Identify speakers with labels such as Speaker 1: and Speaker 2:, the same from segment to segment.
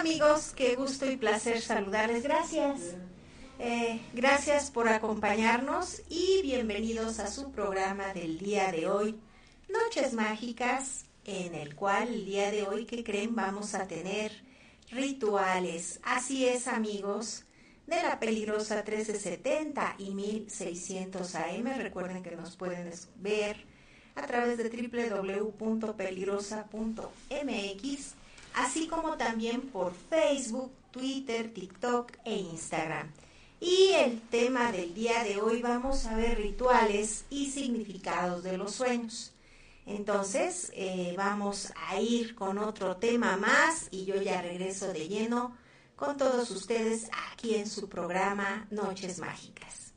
Speaker 1: amigos, qué gusto y placer saludarles. Gracias. Eh, gracias por acompañarnos y bienvenidos a su programa del día de hoy, Noches Mágicas, en el cual el día de hoy, que creen, vamos a tener rituales. Así es, amigos, de la peligrosa 1370 y 1600 AM. Recuerden que nos pueden ver a través de www.peligrosa.mx, así como también por Facebook, Twitter, TikTok e Instagram. Y el tema del día de hoy vamos a ver rituales y significados de los sueños. Entonces eh, vamos a ir con otro tema más y yo ya regreso de lleno con todos ustedes aquí en su programa Noches Mágicas.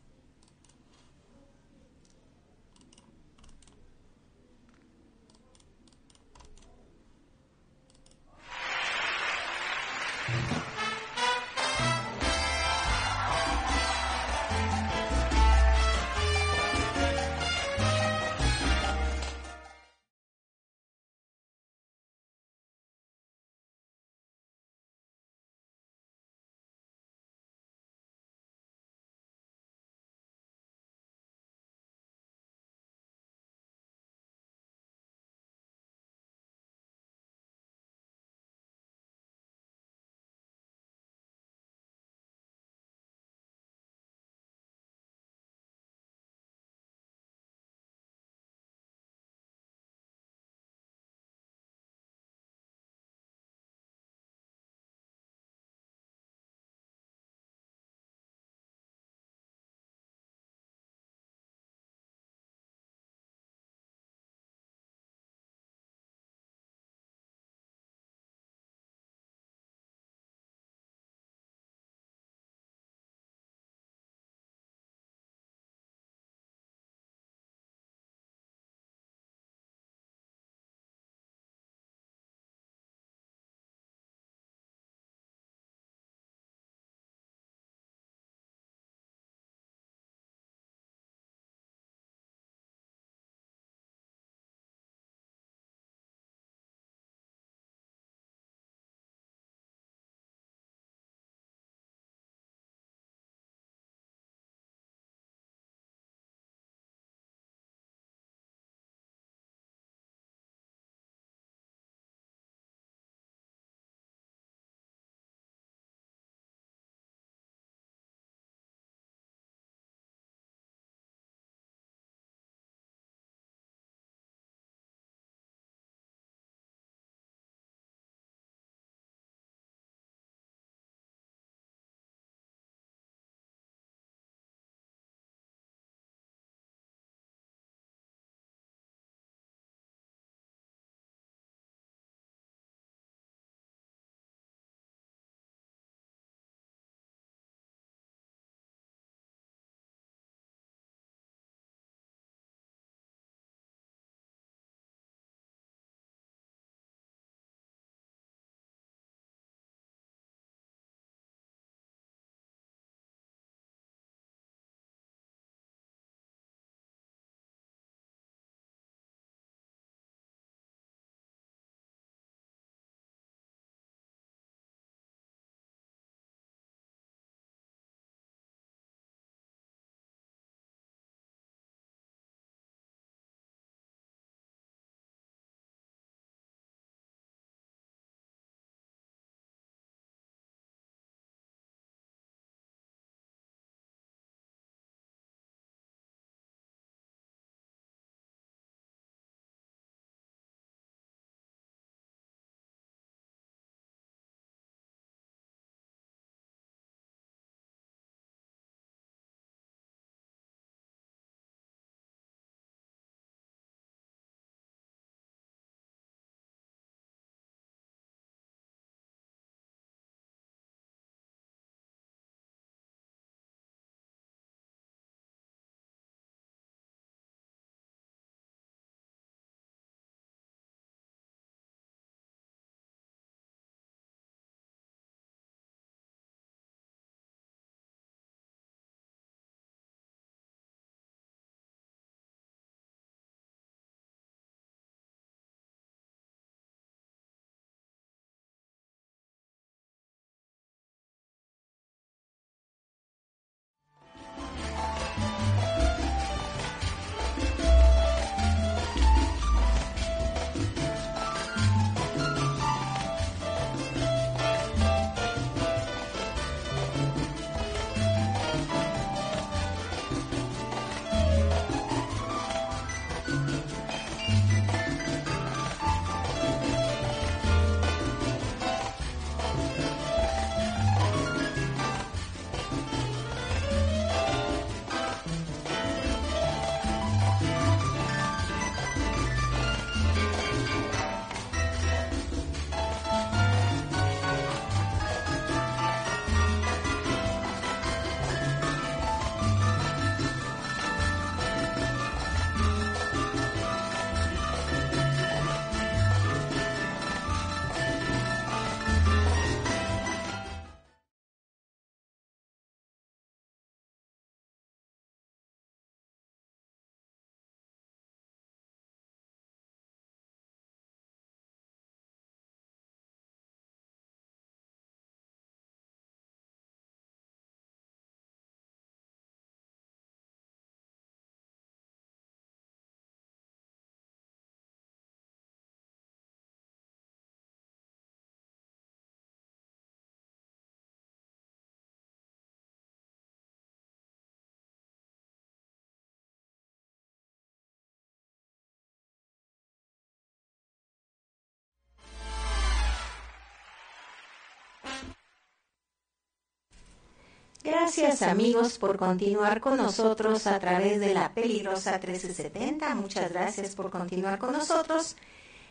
Speaker 1: Gracias amigos por continuar con nosotros a través de la peligrosa 1370. Muchas gracias por continuar con nosotros.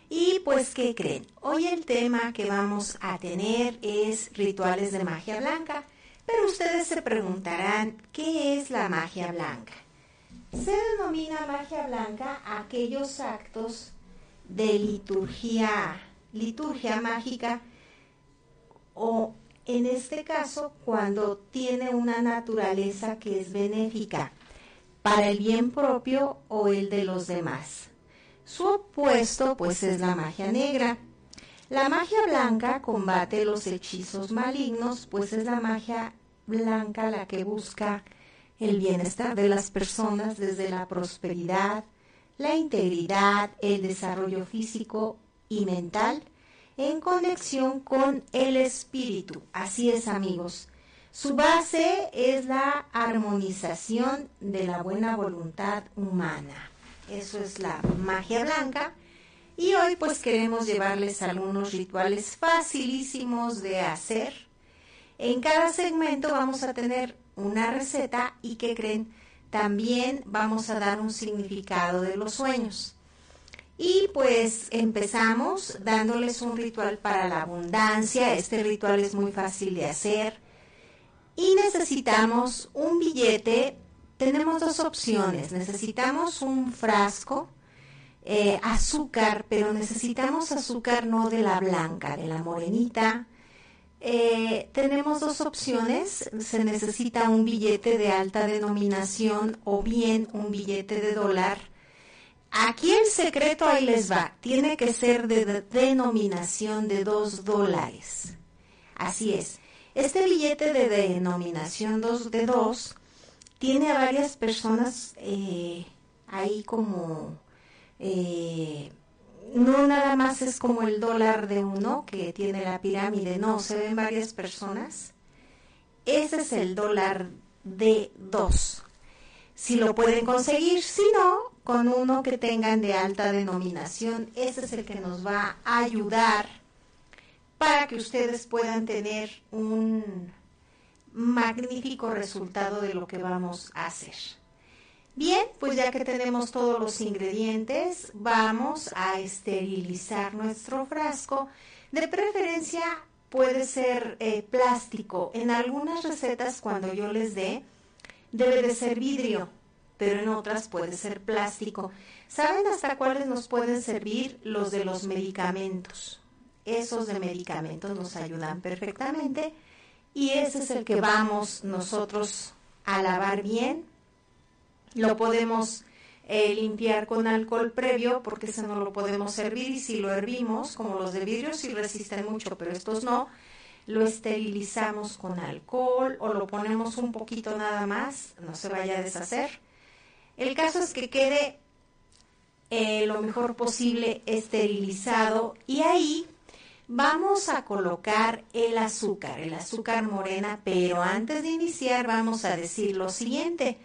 Speaker 1: Y pues, ¿qué creen? Hoy el tema que vamos a tener es rituales de magia blanca. Pero ustedes se preguntarán, ¿qué es la magia blanca? Se denomina magia blanca aquellos actos de liturgia, liturgia mágica o en este caso cuando tiene una naturaleza que es benéfica para el bien propio o el de los demás. Su opuesto pues es la magia negra. La magia blanca combate los hechizos malignos, pues es la magia blanca la que busca el bienestar de las personas desde la prosperidad, la integridad, el desarrollo físico y mental en conexión con el espíritu. Así es, amigos. Su base es la armonización de la buena voluntad humana. Eso es la magia blanca. Y hoy pues queremos llevarles algunos rituales facilísimos de hacer. En cada segmento vamos a tener una receta y que creen, también vamos a dar un significado de los sueños. Y pues empezamos dándoles un ritual para la abundancia. Este ritual es muy fácil de hacer. Y necesitamos un billete. Tenemos dos opciones. Necesitamos un frasco, eh, azúcar, pero necesitamos azúcar no de la blanca, de la morenita. Eh, tenemos dos opciones. Se necesita un billete de alta denominación o bien un billete de dólar Aquí el secreto ahí les va. Tiene que ser de denominación de dos dólares. Así es. Este billete de denominación dos, de dos tiene a varias personas eh, ahí como... Eh, no nada más es como el dólar de uno que tiene la pirámide, no, se ven varias personas. Ese es el dólar de dos. Si lo pueden conseguir, si no, con uno que tengan de alta denominación. Ese es el que nos va a ayudar para que ustedes puedan tener un magnífico resultado de lo que vamos a hacer. Bien, pues ya que tenemos todos los ingredientes, vamos a esterilizar nuestro frasco. De preferencia puede ser eh, plástico. En algunas recetas, cuando yo les dé, debe de ser vidrio pero en otras puede ser plástico. ¿Saben hasta cuáles nos pueden servir? Los de los medicamentos. Esos de medicamentos nos ayudan perfectamente y ese es el que vamos nosotros a lavar bien. Lo podemos eh, limpiar con alcohol previo porque ese no lo podemos servir y si lo hervimos, como los de vidrio sí resisten mucho, pero estos no, lo esterilizamos con alcohol o lo ponemos un poquito nada más, no se vaya a deshacer el caso es que quede eh, lo mejor posible esterilizado y ahí vamos a colocar el azúcar, el azúcar morena, pero antes de iniciar vamos a decir lo siguiente.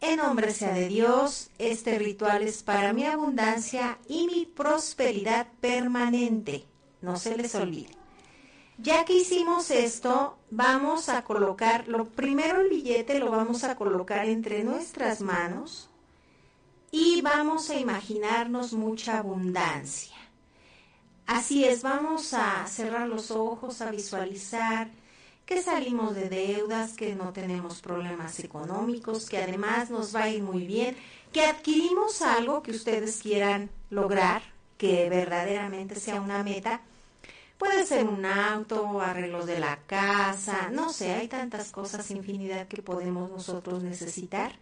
Speaker 1: En nombre sea de Dios, este ritual es para mi abundancia y mi prosperidad permanente. No se les olvide. Ya que hicimos esto, vamos a colocar, lo primero el billete lo vamos a colocar entre nuestras manos y vamos a imaginarnos mucha abundancia. Así es, vamos a cerrar los ojos, a visualizar que salimos de deudas, que no tenemos problemas económicos, que además nos va a ir muy bien, que adquirimos algo que ustedes quieran lograr, que verdaderamente sea una meta Puede ser un auto, arreglos de la casa, no sé, hay tantas cosas, infinidad que podemos nosotros necesitar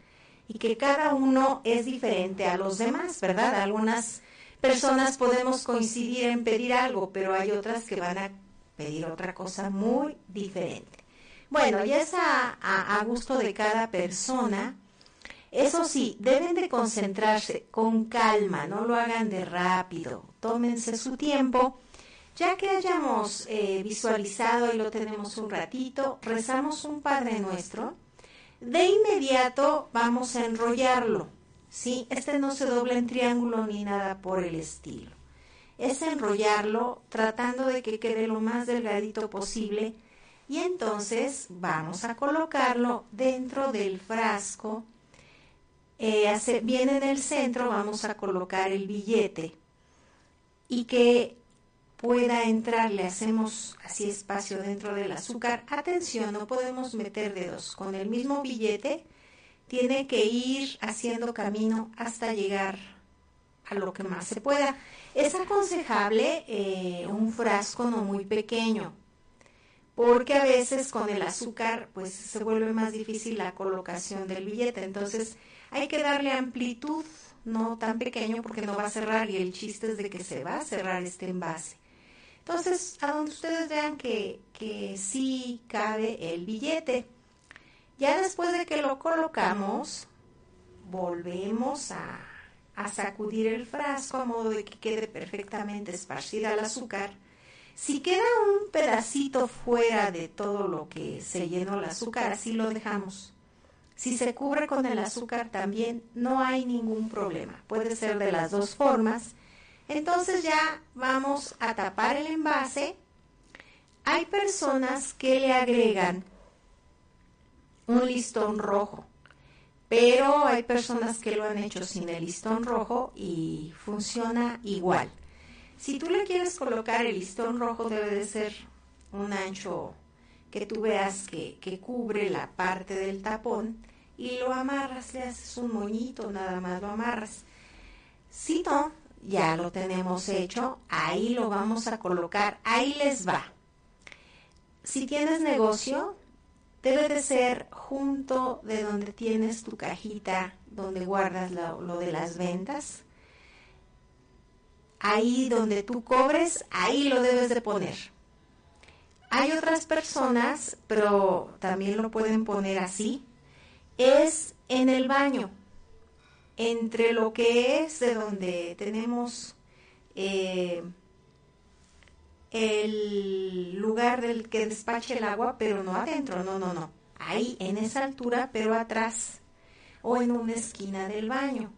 Speaker 1: y que cada uno es diferente a los demás, ¿verdad? Algunas personas podemos coincidir en pedir algo, pero hay otras que van a pedir otra cosa muy diferente. Bueno, ya es a, gusto de cada persona. Eso sí, deben de concentrarse con calma, no lo hagan de rápido, tómense su tiempo ya que hayamos eh, visualizado y lo tenemos un ratito, rezamos un Padre Nuestro. De inmediato vamos a enrollarlo. ¿sí? Este no se dobla en triángulo ni nada por el estilo. Es enrollarlo tratando de que quede lo más delgadito posible Y entonces vamos a colocarlo dentro del frasco. Eh, bien en el centro vamos a colocar el billete y que pueda entrar, le hacemos así espacio dentro del azúcar. Atención, no podemos meter dedos. Con el mismo billete tiene que ir haciendo camino hasta llegar a lo que más se pueda. Es aconsejable eh, un frasco no muy pequeño, porque a veces con el azúcar pues se vuelve más difícil la colocación del billete. Entonces hay que darle amplitud, no tan pequeño porque no va a cerrar y el chiste es de que se va a cerrar este envase. Entonces, a donde ustedes vean que, que sí cabe el billete. Ya después de que lo colocamos, volvemos a, a sacudir el frasco a modo de que quede perfectamente esparcida el azúcar. Si queda un pedacito fuera de todo lo que se llenó el azúcar, así lo dejamos. Si se cubre con el azúcar también no hay ningún problema. Puede ser de las dos formas. Entonces ya vamos a tapar el envase. Hay personas que le agregan un listón rojo, pero hay personas que lo han hecho sin el listón rojo y funciona igual. Si tú le quieres colocar el listón rojo debe de ser un ancho que tú veas que, que cubre la parte del tapón y lo amarras, le haces un moñito, nada más lo amarras. Si no, ya lo tenemos hecho, ahí lo vamos a colocar, ahí les va. Si tienes negocio, debe de ser junto de donde tienes tu cajita, donde guardas lo, lo de las ventas. Ahí donde tú cobres, ahí lo debes de poner. Hay otras personas, pero también lo pueden poner así, es en el baño, entre lo que es de donde tenemos eh, el lugar del que despache el agua, pero no adentro, no, no, no. Ahí, en esa altura, pero atrás o en una esquina del baño.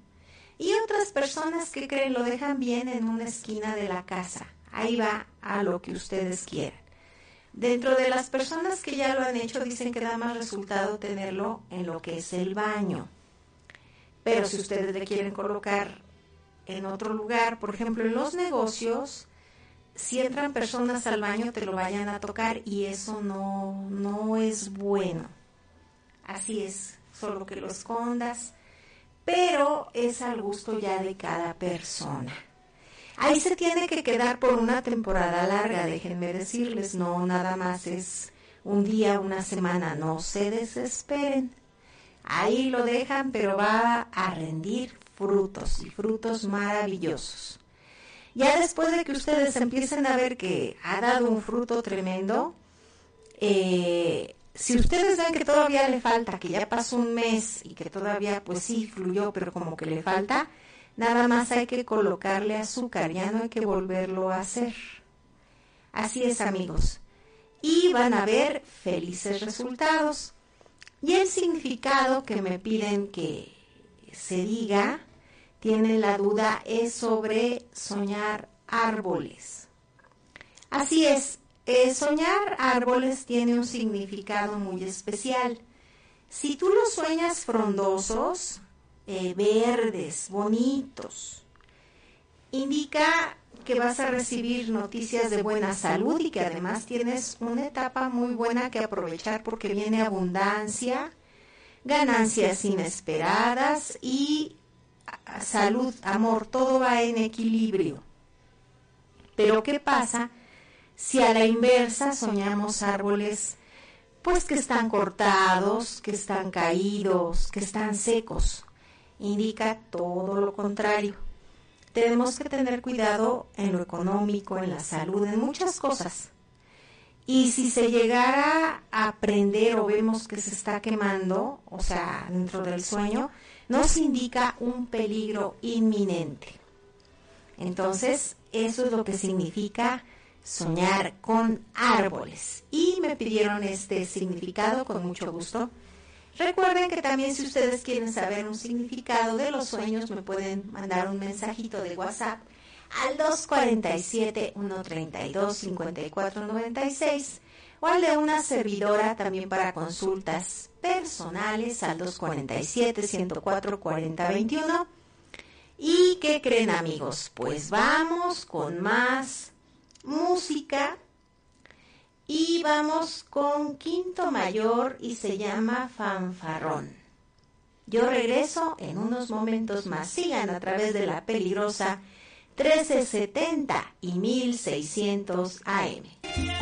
Speaker 1: Y otras personas que creen lo dejan bien en una esquina de la casa. Ahí va a lo que ustedes quieran. Dentro de las personas que ya lo han hecho dicen que da más resultado tenerlo en lo que es el baño. Pero si ustedes le quieren colocar en otro lugar, por ejemplo, en los negocios, si entran personas al baño te lo vayan a tocar y eso no, no es bueno. Así es, solo que lo escondas, pero es al gusto ya de cada persona. Ahí se tiene que quedar por una temporada larga, déjenme decirles, no nada más es un día, una semana, no se desesperen. Ahí lo dejan, pero va a rendir frutos y frutos maravillosos. Ya después de que ustedes empiecen a ver que ha dado un fruto tremendo, eh, si ustedes ven que todavía le falta, que ya pasó un mes y que todavía pues sí fluyó, pero como que le falta, Nada más hay que colocarle azúcar, ya no hay que volverlo a hacer. Así es amigos. Y van a ver felices resultados. Y el significado que me piden que se diga, tienen la duda, es sobre soñar árboles. Así es, eh, soñar árboles tiene un significado muy especial. Si tú los sueñas frondosos, eh, verdes, bonitos. Indica que vas a recibir noticias de buena salud y que además tienes una etapa muy buena que aprovechar porque viene abundancia, ganancias inesperadas y salud, amor, todo va en equilibrio. Pero ¿qué pasa si a la inversa soñamos árboles pues que están cortados, que están caídos, que están secos? indica todo lo contrario. Tenemos que tener cuidado en lo económico, en la salud, en muchas cosas. Y si se llegara a prender o vemos que se está quemando, o sea, dentro del sueño, nos indica un peligro inminente. Entonces, eso es lo que significa soñar con árboles. Y me pidieron este significado con mucho gusto. Recuerden que también si ustedes quieren saber un significado de los sueños, me pueden mandar un mensajito de WhatsApp al 247-132-5496
Speaker 2: o al de una servidora también para consultas personales al 247-104-4021. ¿Y qué creen amigos? Pues vamos con más música y vamos con Quinto Mayor y se llama Fanfarrón. Yo regreso en unos momentos más. Sigan a través de la peligrosa 1370 y 1600 AM.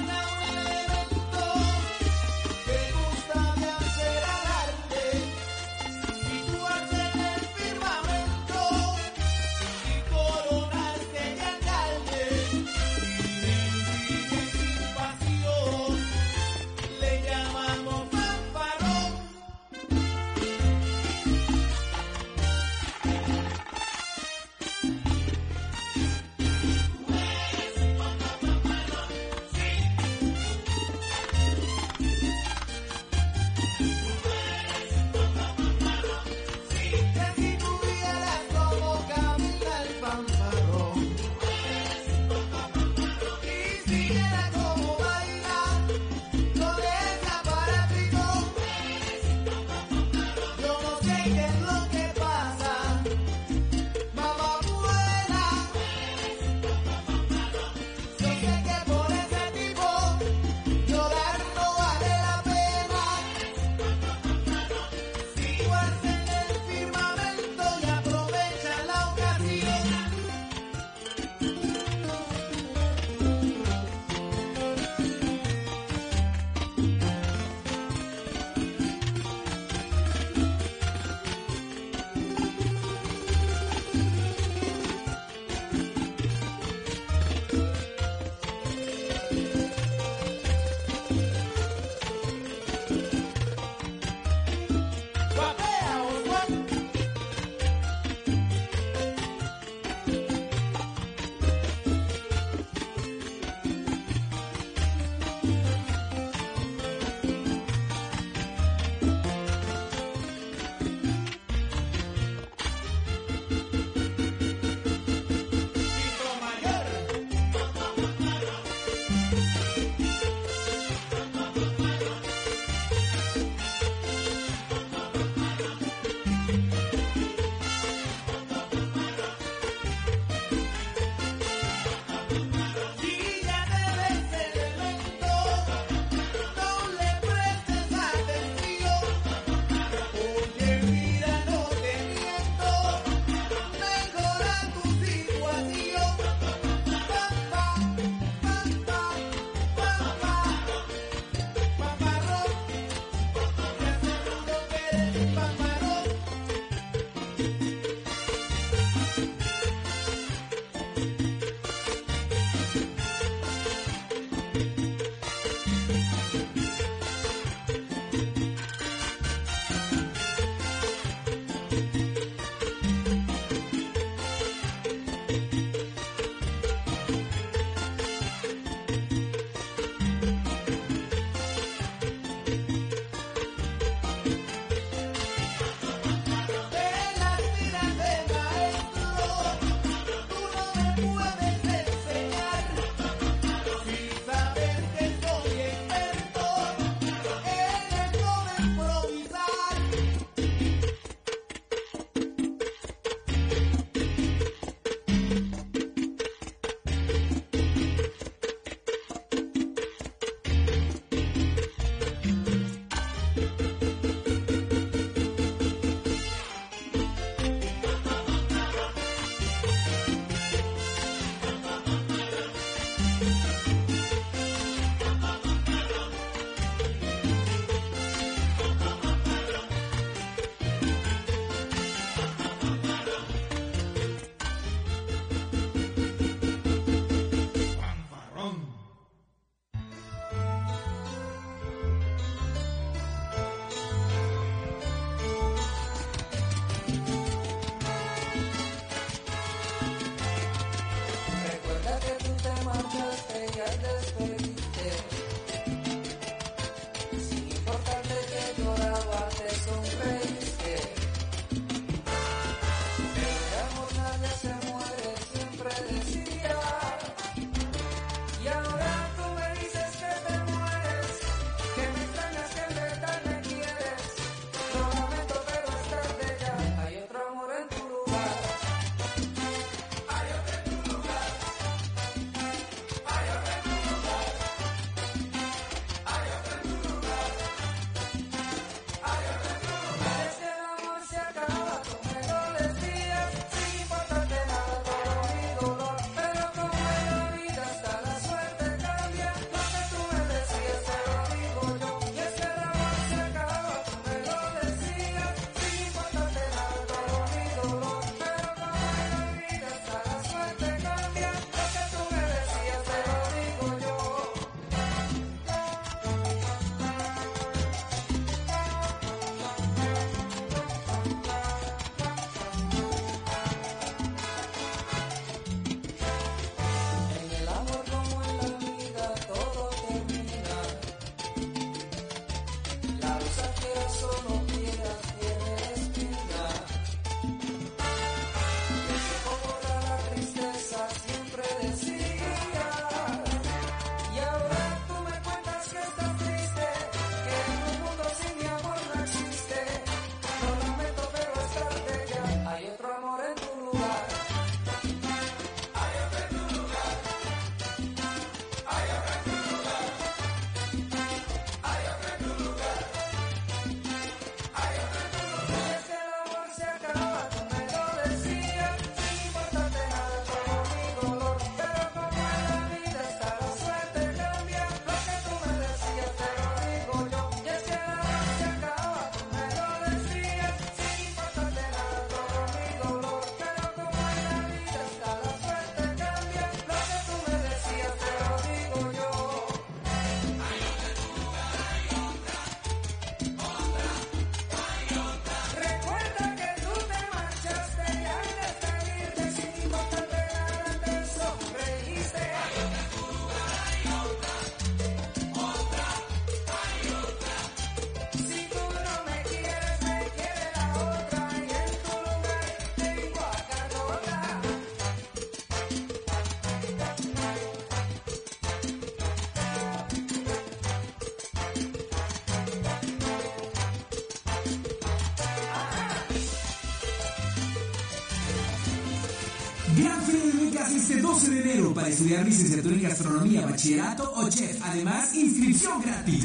Speaker 3: Gran Feria de Becas este 12 de enero para estudiar licenciatura en gastronomía, bachillerato o chef. Además, inscripción gratis.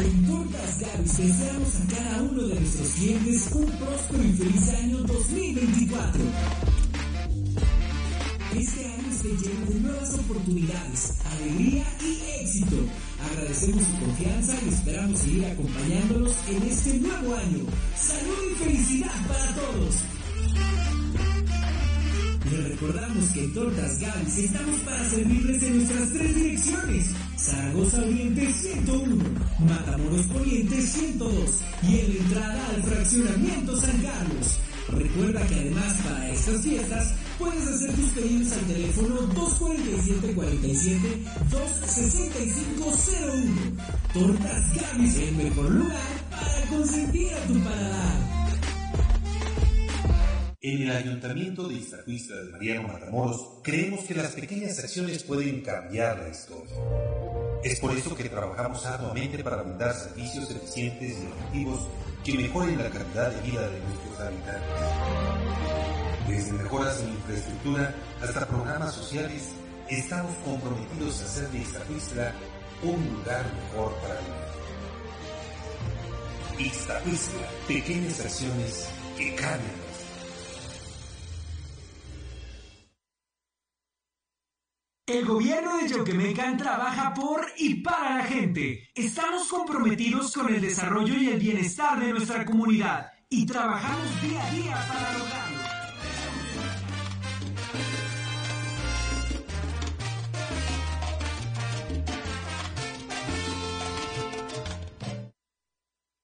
Speaker 3: En Tortas Gavis deseamos a cada uno de nuestros clientes un próspero y feliz año 2024. Este año esté lleno de nuevas oportunidades, alegría y éxito. Agradecemos su confianza y esperamos seguir acompañándolos en este nuevo año. Salud y felicidad para todos. Les recordamos que en Tortas Gavis estamos para servirles en nuestras tres direcciones. Zaragoza Oriente 101, Matamoros Poniente 102 y en la entrada al fraccionamiento San Carlos. Recuerda que además para estas fiestas puedes hacer tus pedidos al teléfono 247-47-26501. Tortas Gavis, el mejor lugar para consentir a tu paladar.
Speaker 4: En el Ayuntamiento de Iztacuistla de Mariano Matamoros creemos que las pequeñas acciones pueden cambiar la historia. Es por eso que trabajamos arduamente para brindar servicios eficientes y efectivos que mejoren la calidad de vida de nuestros habitantes. Desde mejoras en infraestructura hasta programas sociales, estamos comprometidos a hacer de Iztacuistla un lugar mejor para vivir. Iztacuistla, pequeñas acciones que cambian
Speaker 3: El gobierno de Yoquemecan trabaja por y para la gente. Estamos comprometidos con el desarrollo y el bienestar de nuestra comunidad y trabajamos día a día para lograrlo.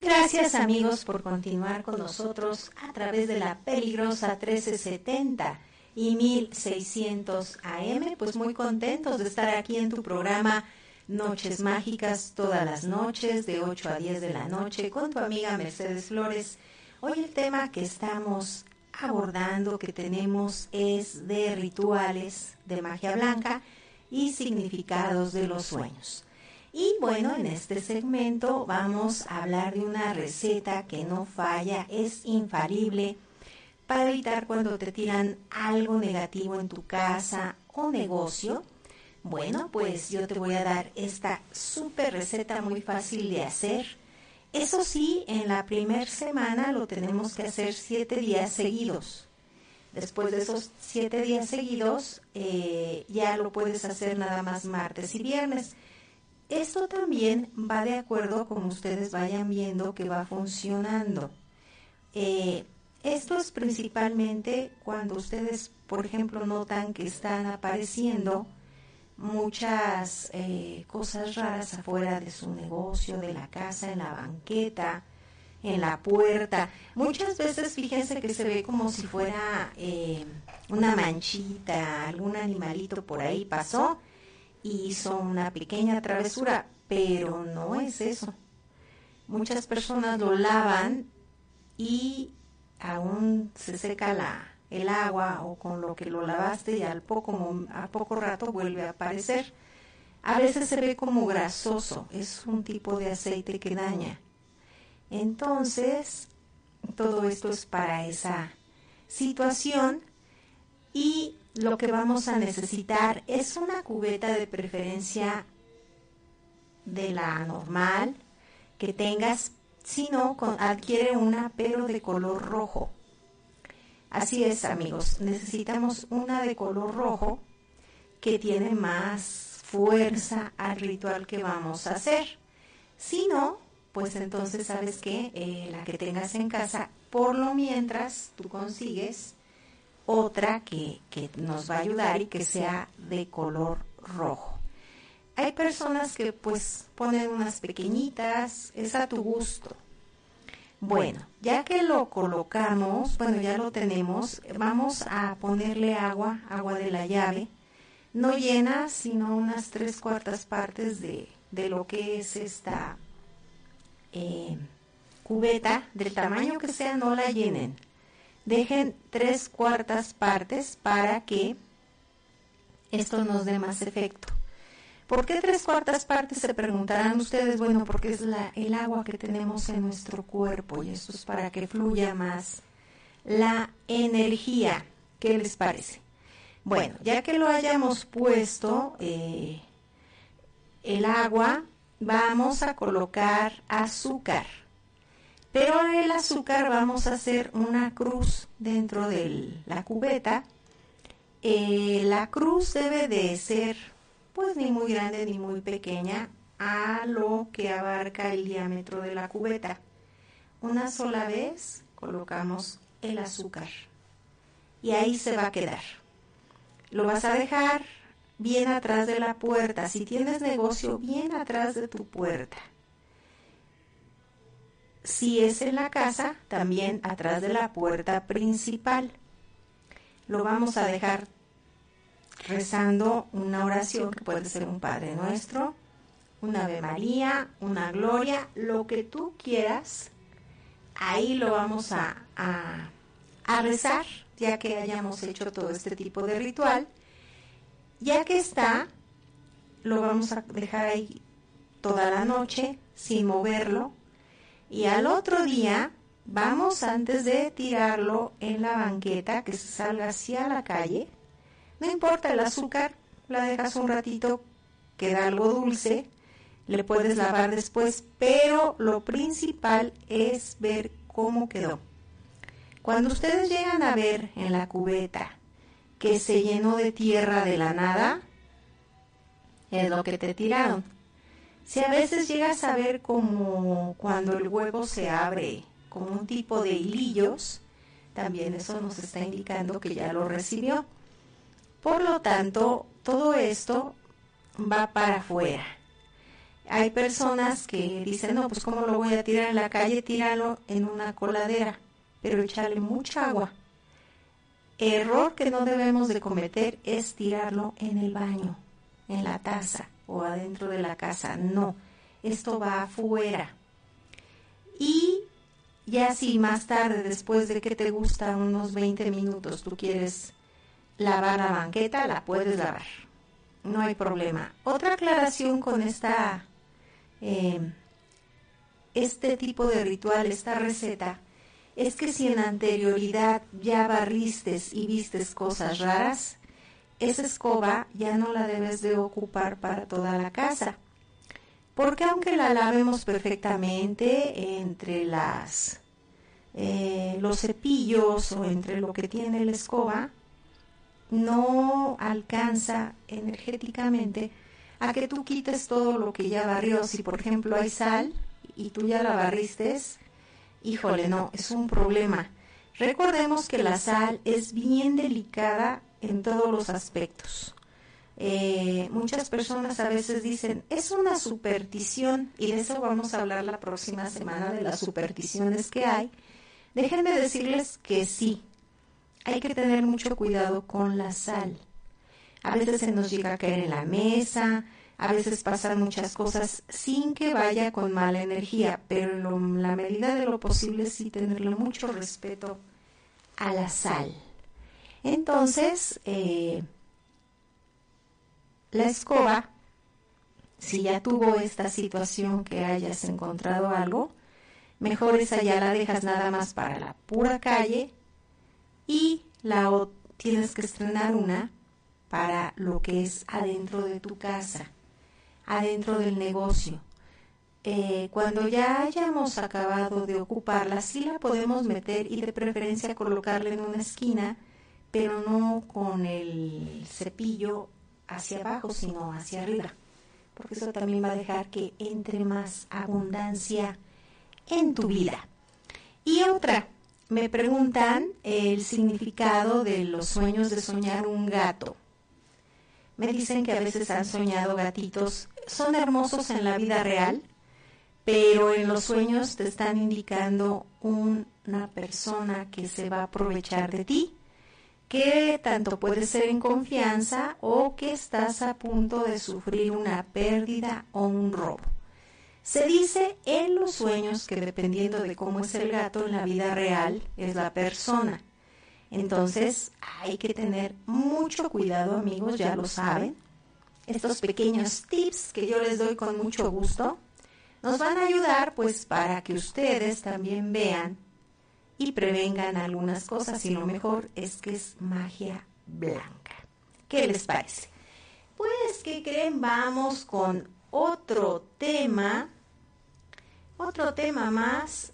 Speaker 1: Gracias amigos por continuar con nosotros a través de la peligrosa 1370 y 1600 AM. Pues muy contentos de estar aquí en tu programa Noches Mágicas todas las noches de 8 a 10 de la noche con tu amiga Mercedes Flores. Hoy el tema que estamos abordando, que tenemos, es de rituales de magia blanca y significados de los sueños. Y bueno, en este segmento vamos a hablar de una receta que no falla, es infalible para evitar cuando te tiran algo negativo en tu casa o negocio. Bueno, pues yo te voy a dar esta súper receta muy fácil de hacer. Eso sí, en la primera semana lo tenemos que hacer siete días seguidos. Después de esos siete días seguidos, eh, ya lo puedes hacer nada más martes y viernes. Esto también va de acuerdo con ustedes vayan viendo que va funcionando. Eh, esto es principalmente cuando ustedes, por ejemplo, notan que están apareciendo muchas eh, cosas raras afuera de su negocio, de la casa, en la banqueta, en la puerta. Muchas veces fíjense que se ve como si fuera eh, una manchita, algún animalito por ahí pasó hizo una pequeña travesura, pero no es eso. Muchas personas lo lavan y aún se seca la, el agua o con lo que lo lavaste y al poco, a poco rato vuelve a aparecer. A veces se ve como grasoso, es un tipo de aceite que daña. Entonces, todo esto es para esa situación y lo que vamos a necesitar es una cubeta de preferencia de la normal que tengas, si no, adquiere una pero de color rojo. Así es, amigos, necesitamos una de color rojo que tiene más fuerza al ritual que vamos a hacer. Si no, pues entonces sabes que eh, la que tengas en casa, por lo mientras tú consigues otra que, nos va a ayudar y que sea de color rojo. Hay personas que pues ponen unas pequeñitas, es a tu gusto. Bueno, ya que lo colocamos, bueno, ya lo tenemos, vamos a ponerle agua, agua de la llave, no llena, sino unas tres cuartas partes de, lo que es esta eh, cubeta, del tamaño que sea, no la llenen dejen tres cuartas partes para que esto nos dé más efecto. ¿Por qué tres cuartas partes? Se preguntarán ustedes. Bueno, porque es la, el agua que tenemos en nuestro cuerpo y esto es para que fluya más la energía. ¿Qué les parece? Bueno, ya que lo hayamos puesto, eh, el agua, vamos a colocar azúcar. Pero el azúcar vamos a hacer una cruz dentro de la cubeta. Eh, la cruz debe de ser pues ni muy grande ni muy pequeña a lo que abarca el diámetro de la cubeta. Una sola vez colocamos el azúcar y ahí se va a quedar. Lo vas a dejar bien atrás de la puerta. Si tienes negocio, bien atrás de tu puerta. Si es en la casa, también atrás de la puerta principal. Lo vamos a dejar rezando una oración que puede ser un Padre Nuestro, una Ave María, una Gloria, lo que tú quieras. Ahí lo vamos a, a, rezar, ya que hayamos hecho todo este tipo de ritual. Ya que está, lo vamos a dejar ahí toda la noche sin moverlo. Y al otro día vamos antes de tirarlo en la banqueta, que se salga hacia la calle, no importa el azúcar, la dejas un ratito, queda algo dulce, le puedes lavar después, pero lo principal es ver cómo quedó. Cuando ustedes llegan a ver en la cubeta que se llenó de tierra de la nada, es lo que te tiraron. Si a veces llegas a ver como cuando el huevo se abre con un tipo de hilillos, también eso nos está indicando que ya lo recibió. Por lo tanto, todo esto va para afuera. Hay personas que dicen, no, pues cómo lo voy a tirar en la calle, tíralo en una coladera, pero echarle mucha agua. Error que no debemos de cometer es tirarlo en el baño, en la taza o adentro de la casa. No, esto va afuera. Y ya si más tarde, después de que te gusta unos 20 minutos, tú quieres lavar la banqueta, la puedes lavar. No hay problema. Otra aclaración con esta, eh, este tipo de ritual, esta receta, es que si en anterioridad ya barristes y vistes cosas raras, esa escoba ya no la debes de ocupar para toda la casa. Porque aunque la lavemos perfectamente entre las eh, los cepillos o entre lo que tiene la escoba, no alcanza energéticamente a que tú quites todo lo que ya barrió. Si por ejemplo hay sal y tú ya la barriste, híjole, no, es un problema. Recordemos que la sal es bien delicada en todos los aspectos. Eh, muchas personas a veces dicen, es una superstición, y de eso vamos a hablar la próxima semana, de las supersticiones que hay. Déjenme decirles que sí, hay que tener mucho cuidado con la sal. A veces se nos llega a caer en la mesa, a veces pasan muchas cosas sin que vaya con mala energía, pero en la medida de lo posible sí tenerle mucho respeto a la sal. Entonces, eh, la escoba, si ya tuvo esta situación que hayas encontrado algo, mejor esa ya la dejas nada más para la pura calle y la tienes que estrenar una para lo que es adentro de tu casa, adentro del negocio. Eh, cuando ya hayamos acabado de ocuparla, sí la podemos meter y de preferencia colocarla en una esquina, pero no con el cepillo hacia abajo, sino hacia arriba, porque eso también va a dejar que entre más abundancia en tu vida. Y otra, me preguntan el significado de los sueños de soñar un gato. Me dicen que a veces han soñado gatitos. Son hermosos en la vida real, pero en los sueños te están indicando una persona que se va a aprovechar de ti, que tanto puede ser en confianza o que estás a punto de sufrir una pérdida o un robo. Se dice en los sueños que dependiendo de cómo es el gato en la vida real, es la persona. Entonces hay que tener mucho cuidado amigos, ya lo saben. estos pequeños tips que yo les doy con mucho gusto, nos van a ayudar pues para que ustedes también vean y prevengan algunas cosas y lo mejor es que es magia blanca. ¿Qué les parece? Pues, ¿qué creen? Vamos con otro tema, otro tema más.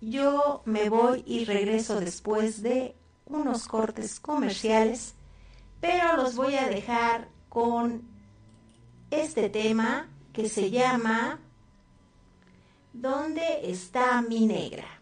Speaker 1: Yo me voy y regreso después de unos cortes comerciales, pero los voy a dejar con este tema que se llama ¿Dónde está mi negra?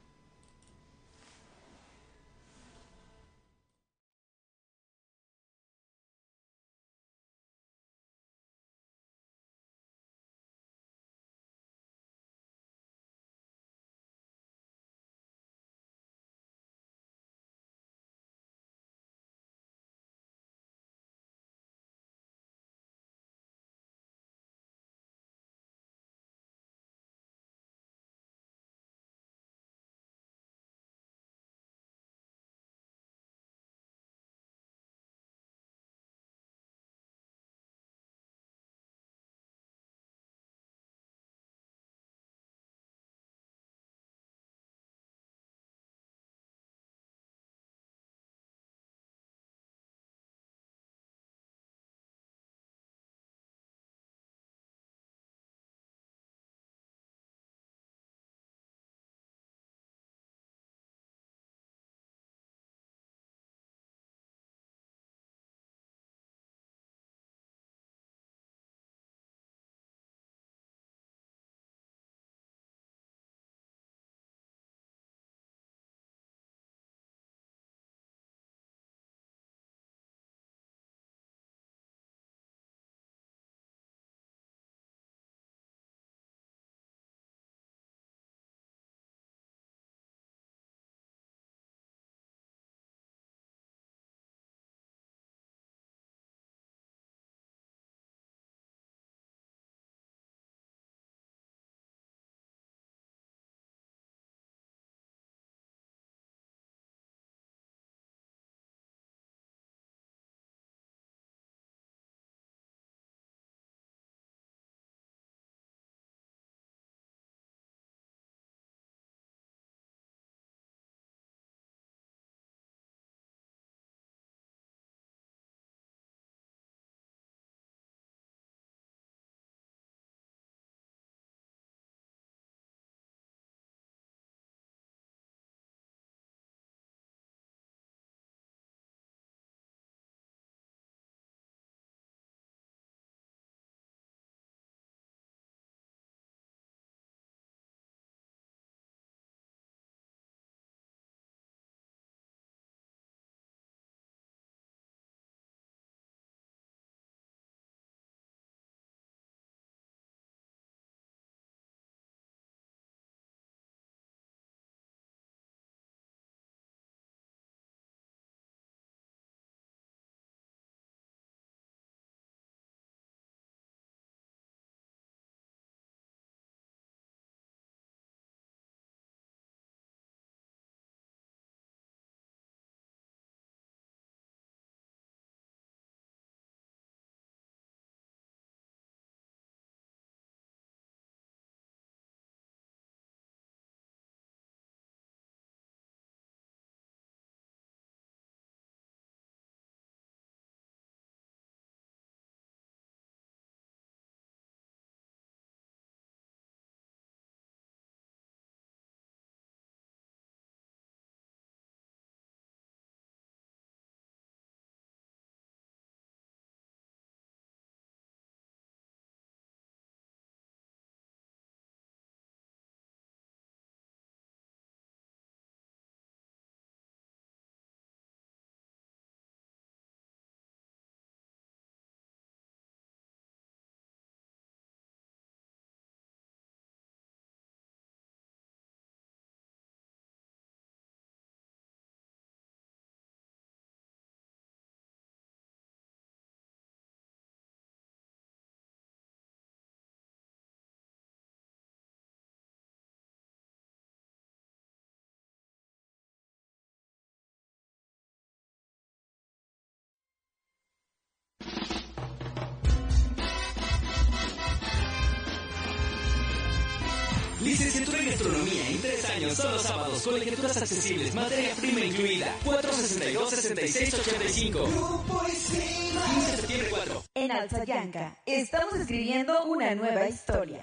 Speaker 5: Licenciatura en Gastronomía en tres años, solo sábados, colegiaturas accesibles, materia prima incluida. 462-6685. 15 de septiembre 4.
Speaker 6: En Alzayanca estamos escribiendo una nueva historia.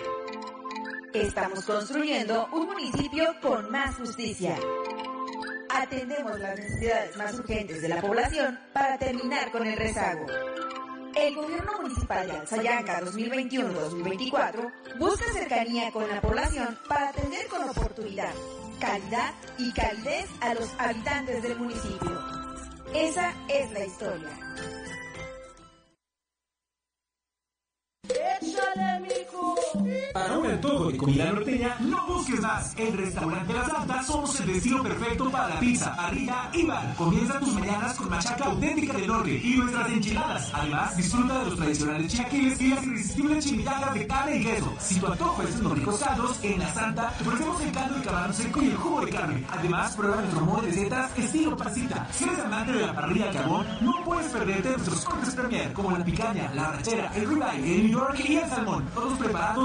Speaker 6: Estamos construyendo un municipio con más justicia. Atendemos las necesidades más urgentes de la población para terminar con el rezago. El gobierno municipal de Alzayanca 2021-2024 busca cercanía con la población para atender con oportunidad, calidad y calidez a los habitantes del municipio. Esa es la historia.
Speaker 3: Para un antojo de comida norteña, no busques más. En Restaurante La Santa somos el destino perfecto para la pizza, parrilla y bar. Comienza tus mañanas con machaca auténtica del norte y nuestras enchiladas. Además, disfruta de los tradicionales chiaquiles y las irresistibles chimichangas de carne y queso. Si tu antojo es unos ricos caldos, en La Santa te ofrecemos el caldo de camarón seco y el jugo de carne. Además, prueba nuestro modo de recetas estilo pasita. Si eres amante de la parrilla al carbón, no puedes perderte nuestros cortes premier como la picaña, la arrachera, el ribeye, el New York y el salmón. Todos preparados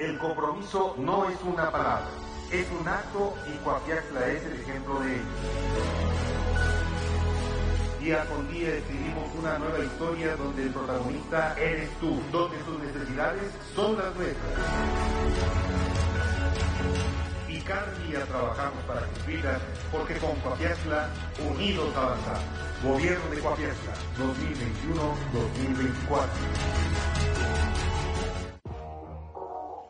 Speaker 4: El compromiso no es una palabra, es un acto y Coapiaxla es el ejemplo de ello. Día con día escribimos una nueva historia donde el protagonista eres tú, donde tus necesidades son las nuestras. Y cada día trabajamos para cumplirlas porque con Coapiaxla unidos avanzamos. Gobierno de Coapiaxla 2021-2024.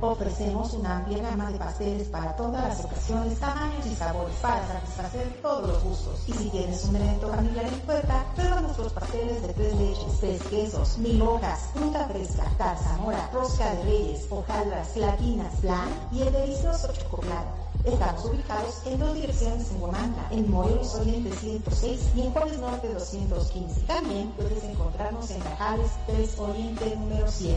Speaker 7: Ofrecemos una amplia gama de pasteles para todas las ocasiones, tamaños y sabores para satisfacer todos los gustos. Y si tienes un evento familiar en puerta, prueba nuestros pasteles de tres leches, tres quesos, mil hojas, fruta fresca, tarzamora, rosca de reyes, hojaldras, gelatinas, flan y el delicioso chocolate. Estamos ubicados en dos direcciones en Huamantla, en Morelos Oriente 106 y en Juárez Norte 215. También puedes encontrarnos en Cajales 3 Oriente número 7.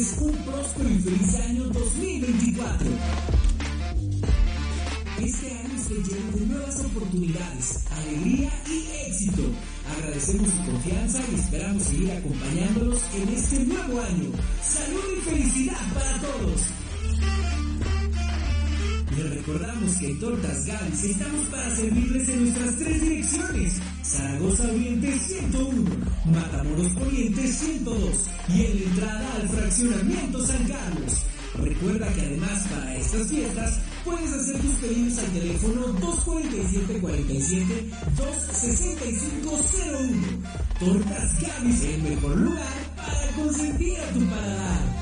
Speaker 3: un próspero y feliz año 2024. Este año se llena de nuevas oportunidades, alegría y éxito. Agradecemos su confianza y esperamos seguir acompañándolos en este nuevo año. Salud y felicidad para todos. Les recordamos que en Tortas Gavis estamos para servirles en nuestras tres direcciones. Zaragoza Oriente 101, Matamoros Poniente 102 y en la entrada al fraccionamiento San Carlos. Recuerda que además para estas fiestas puedes hacer tus pedidos al teléfono 247 265 01 Tortas Gavis, el mejor lugar para consentir a tu paladar.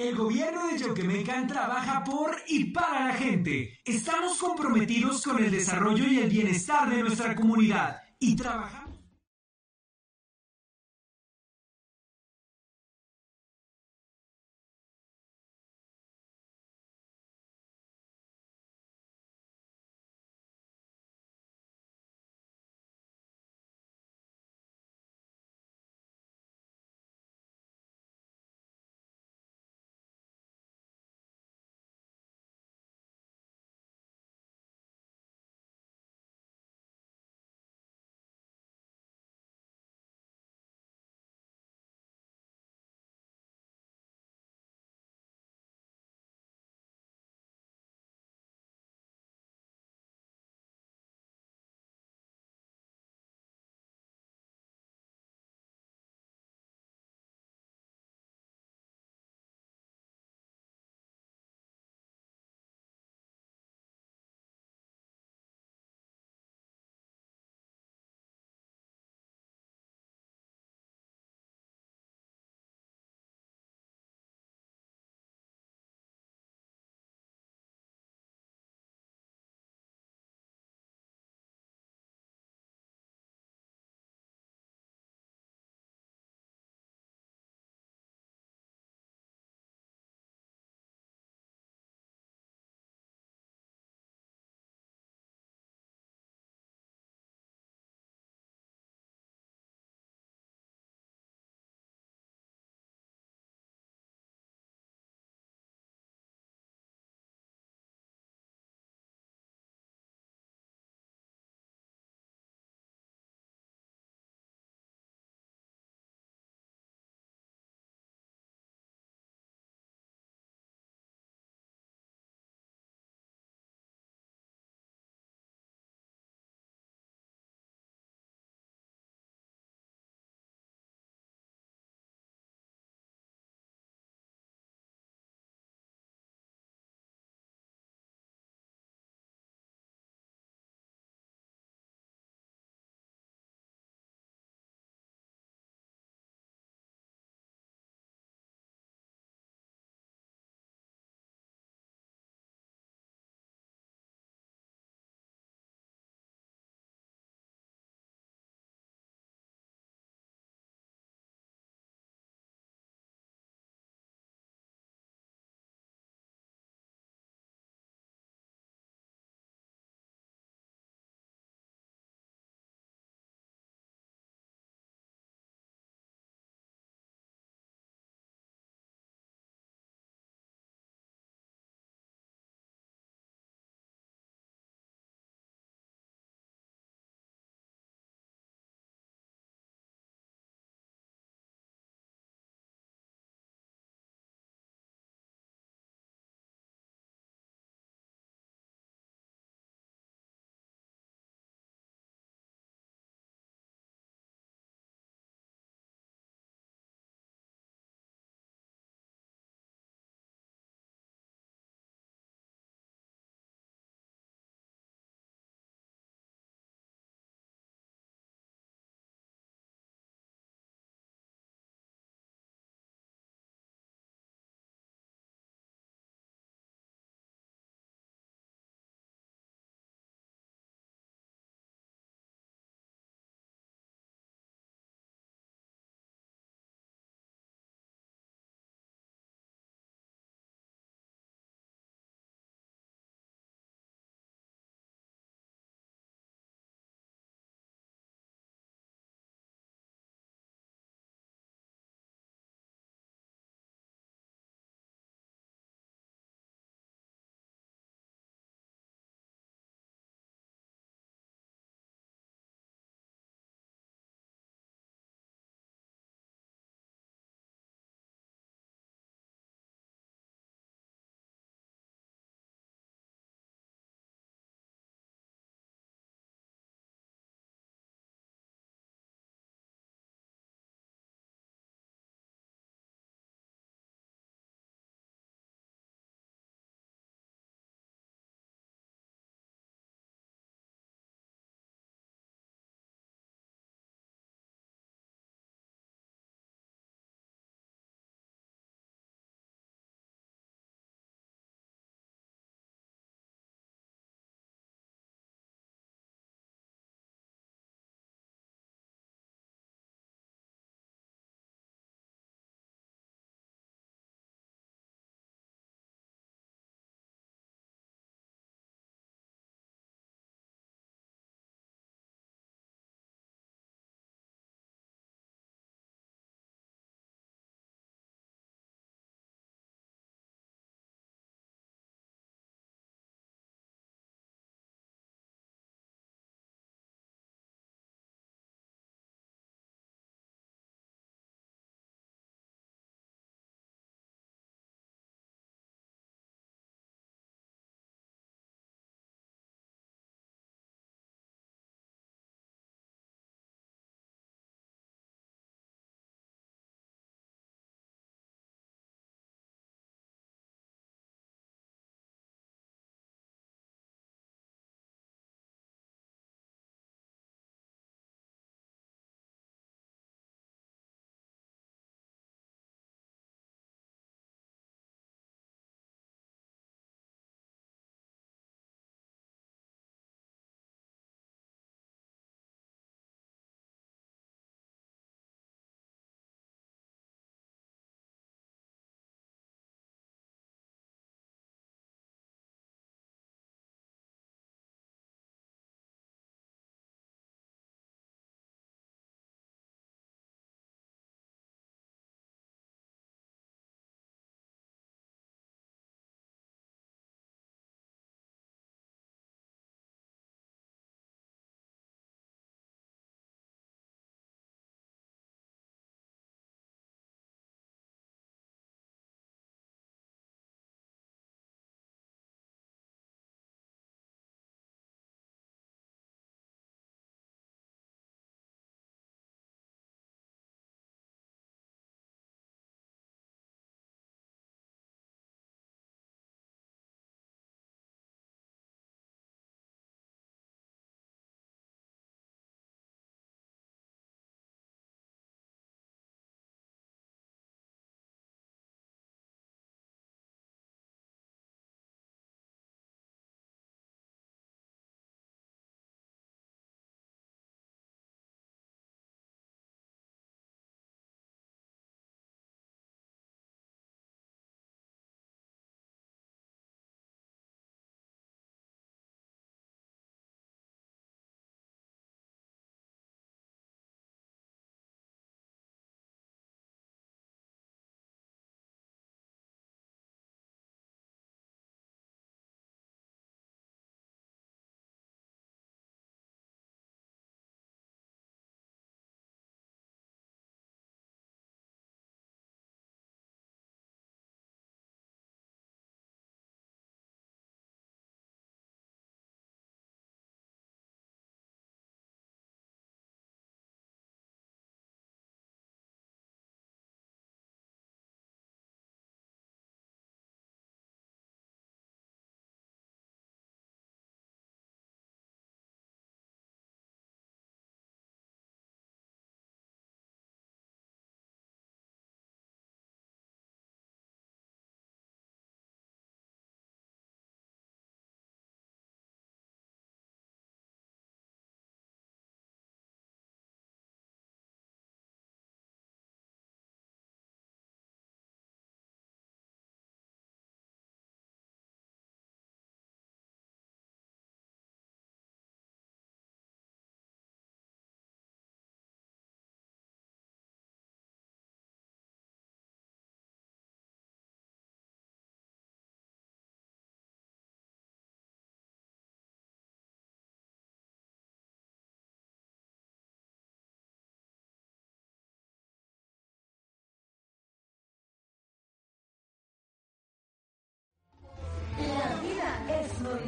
Speaker 3: El gobierno de Yoquemecan trabaja por y para la gente. Estamos comprometidos con el desarrollo y el bienestar de nuestra comunidad y trabajamos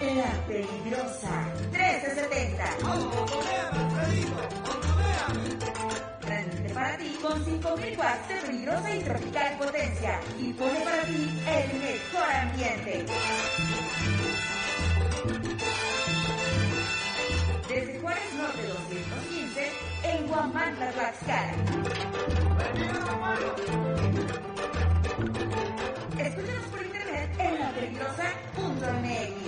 Speaker 6: La Peligrosa 1370. Transmite para ti con 5000 watts de peligrosa y tropical potencia y pone para ti el mejor ambiente. Desde Juárez Norte 215 en Guamantla, Tlaxcala. Escúchanos por internet en lapeligrosa.mx.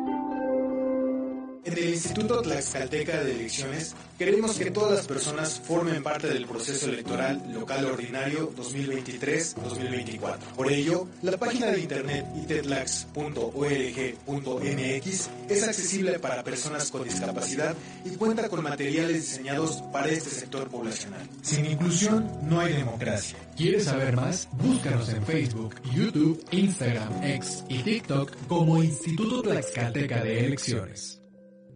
Speaker 8: En el Instituto Tlaxcalteca de Elecciones queremos que todas las personas formen parte del proceso electoral local ordinario 2023-2024. Por ello, la página de internet itetlax.org.mx es accesible para personas con discapacidad y cuenta con materiales diseñados para este sector poblacional.
Speaker 9: Sin inclusión no hay democracia. ¿Quieres saber más? Búscanos en Facebook, YouTube, Instagram, X y TikTok como Instituto Tlaxcalteca de Elecciones.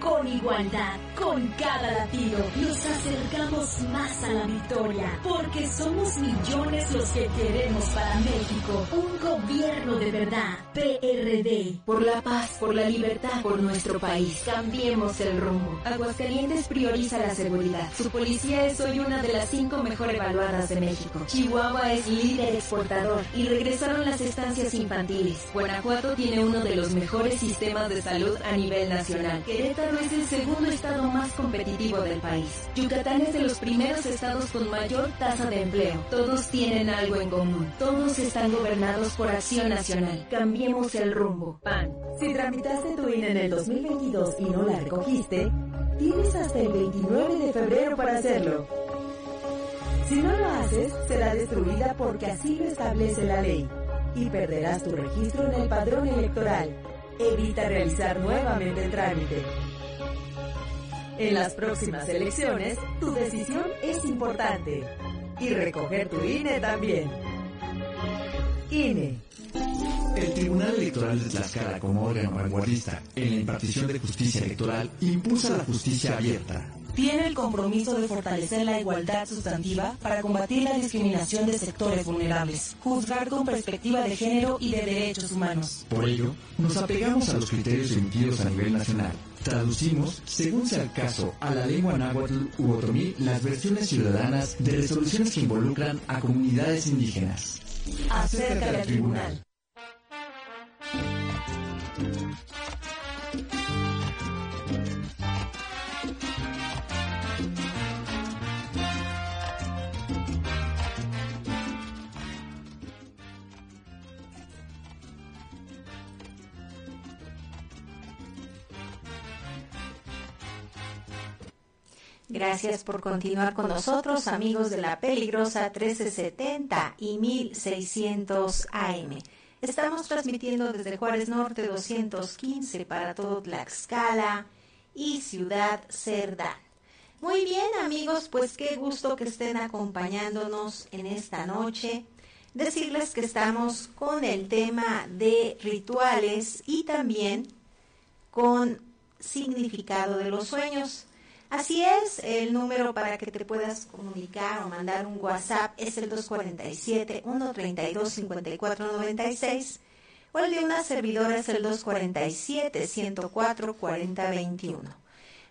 Speaker 10: con igualdad, con cada latido, nos acercamos más a la victoria, porque somos millones los que queremos para México un gobierno de verdad, PRD.
Speaker 11: Por la paz, por la libertad, por nuestro país. Cambiemos el rumbo. Aguascalientes prioriza la seguridad. Su policía es hoy una de las cinco mejor evaluadas de México. Chihuahua es líder exportador y regresaron las estancias infantiles. Guanajuato tiene uno de los mejores sistemas de salud a nivel nacional. Querétaro es el segundo estado más competitivo del país. Yucatán es de los primeros estados con mayor tasa de empleo. Todos tienen algo en común. Todos están gobernados por acción nacional. Cambiemos el rumbo. PAN.
Speaker 6: Si tramitaste tu INE en el 2022 y no la recogiste, tienes hasta el 29 de febrero para hacerlo. Si no lo haces, será destruida porque así lo establece la ley y perderás tu registro en el padrón electoral. Evita realizar nuevamente el trámite. En las próximas elecciones, tu decisión es importante. Y recoger tu INE también. INE.
Speaker 12: El Tribunal Electoral de Tlaxcala, como órgano vanguardista en la impartición de justicia electoral, impulsa la justicia abierta,
Speaker 7: tiene el compromiso de fortalecer la igualdad sustantiva para combatir la discriminación de sectores vulnerables, juzgar con perspectiva de género y de derechos humanos.
Speaker 12: Por ello, nos apegamos a los criterios emitidos a nivel nacional. Traducimos, según sea el caso, a la lengua náhuatl u otomí las versiones ciudadanas de resoluciones que involucran a comunidades indígenas.
Speaker 7: Acerca del tribunal.
Speaker 1: Gracias por continuar con nosotros, amigos de la peligrosa 1370 y 1600 AM. Estamos transmitiendo desde Juárez Norte 215 para todo Tlaxcala y Ciudad Cerdán. Muy bien, amigos, pues qué gusto que estén acompañándonos en esta noche. Decirles que estamos con el tema de rituales y también con significado de los sueños. Así es, el número para que te puedas comunicar o mandar un WhatsApp es el 247-132-5496 o el de una servidora es el 247-104-4021.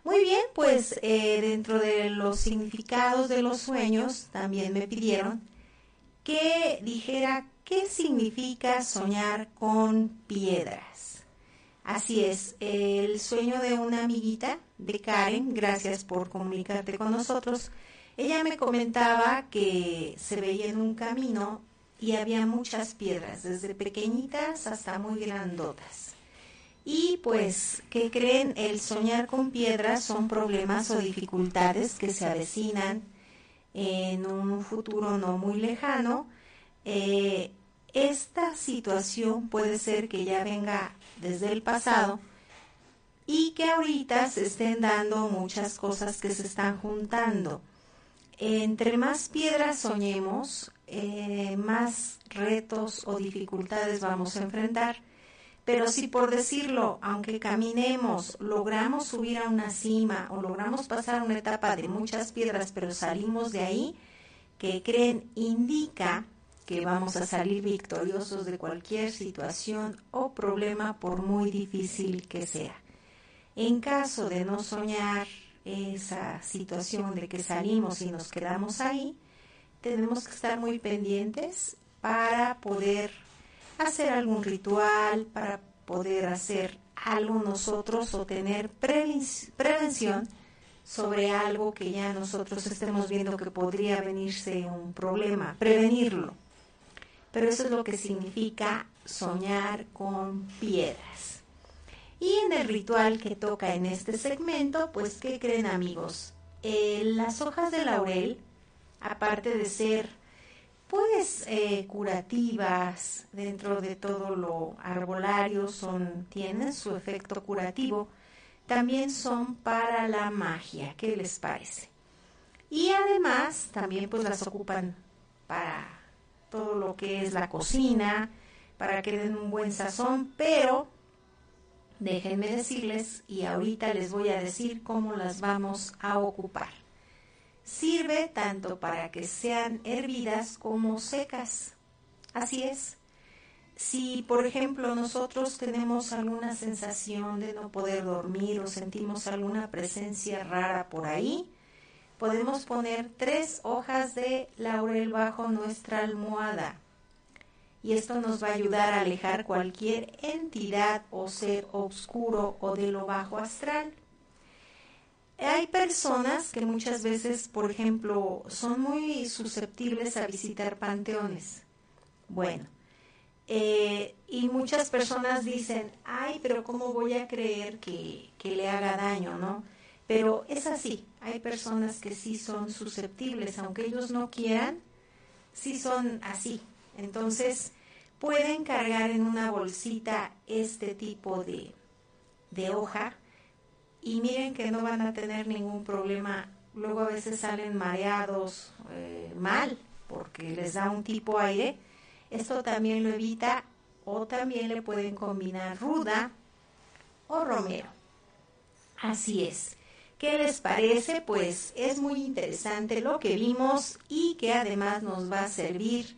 Speaker 1: Muy bien, pues eh, dentro de los significados de los sueños también me pidieron que dijera qué significa soñar con piedras. Así es, el sueño de una amiguita de Karen, gracias por comunicarte con nosotros. Ella me comentaba que se veía en un camino y había muchas piedras, desde pequeñitas hasta muy grandotas. Y pues, ¿qué creen? El soñar con piedras son problemas o dificultades que se avecinan en un futuro no muy lejano. Eh, esta situación puede ser que ya venga desde el pasado y que ahorita se estén dando muchas cosas que se están juntando. Entre más piedras soñemos, eh, más retos o dificultades vamos a enfrentar. Pero si por decirlo, aunque caminemos, logramos subir a una cima o logramos pasar una etapa de muchas piedras, pero salimos de ahí, que creen indica que vamos a salir victoriosos de cualquier situación o problema por muy difícil que sea. En caso de no soñar esa situación de que salimos y nos quedamos ahí, tenemos que estar muy pendientes para poder hacer algún ritual, para poder hacer algo nosotros o tener prevención sobre algo que ya nosotros estemos viendo que podría venirse un problema, prevenirlo. Pero eso es lo que significa soñar con piedras. Y en el ritual que toca en este segmento, pues, ¿qué creen amigos? Eh, las hojas de laurel, aparte de ser pues eh, curativas dentro de todo lo arbolario son tienen su efecto curativo también son para la magia qué les parece y además también pues las ocupan para todo lo que es la cocina para que den un buen sazón pero déjenme decirles y ahorita les voy a decir cómo las vamos a ocupar Sirve tanto para que sean hervidas como secas. Así es. Si, por ejemplo, nosotros tenemos alguna sensación de no poder dormir o sentimos alguna presencia rara por ahí, podemos poner tres hojas de laurel bajo nuestra almohada. Y esto nos va a ayudar a alejar cualquier entidad o ser oscuro o de lo bajo astral. Hay personas que muchas veces, por ejemplo, son muy susceptibles a visitar panteones. Bueno, eh, y muchas personas dicen, ay, pero ¿cómo voy a creer que, que le haga daño, no? Pero es así, hay personas que sí son susceptibles, aunque ellos no quieran, sí son así. Entonces, pueden cargar en una bolsita este tipo de, de hoja y miren que no van a tener ningún problema. Luego a veces salen mareados eh, mal porque les da un tipo aire. Esto también lo evita o también le pueden combinar ruda o romero. Así es. ¿Qué les parece? Pues es muy interesante lo que vimos y que además nos va a servir,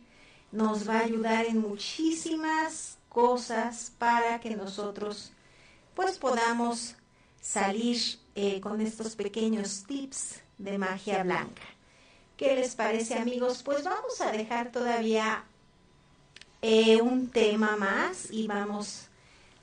Speaker 1: nos va a ayudar en muchísimas cosas para que nosotros pues podamos salir eh, con estos pequeños tips de magia blanca. ¿Qué les parece amigos? Pues vamos a dejar todavía eh, un tema más y vamos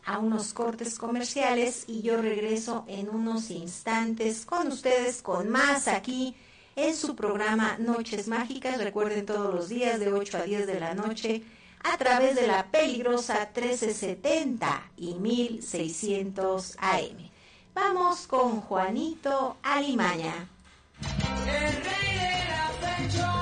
Speaker 1: a unos cortes comerciales y yo regreso en unos instantes con ustedes con más aquí en su programa Noches Mágicas. Recuerden todos los días de 8 a 10 de la noche a través de la peligrosa 1370 y 1600 AM. Vamos con Juanito Alimaña.
Speaker 13: El rey de la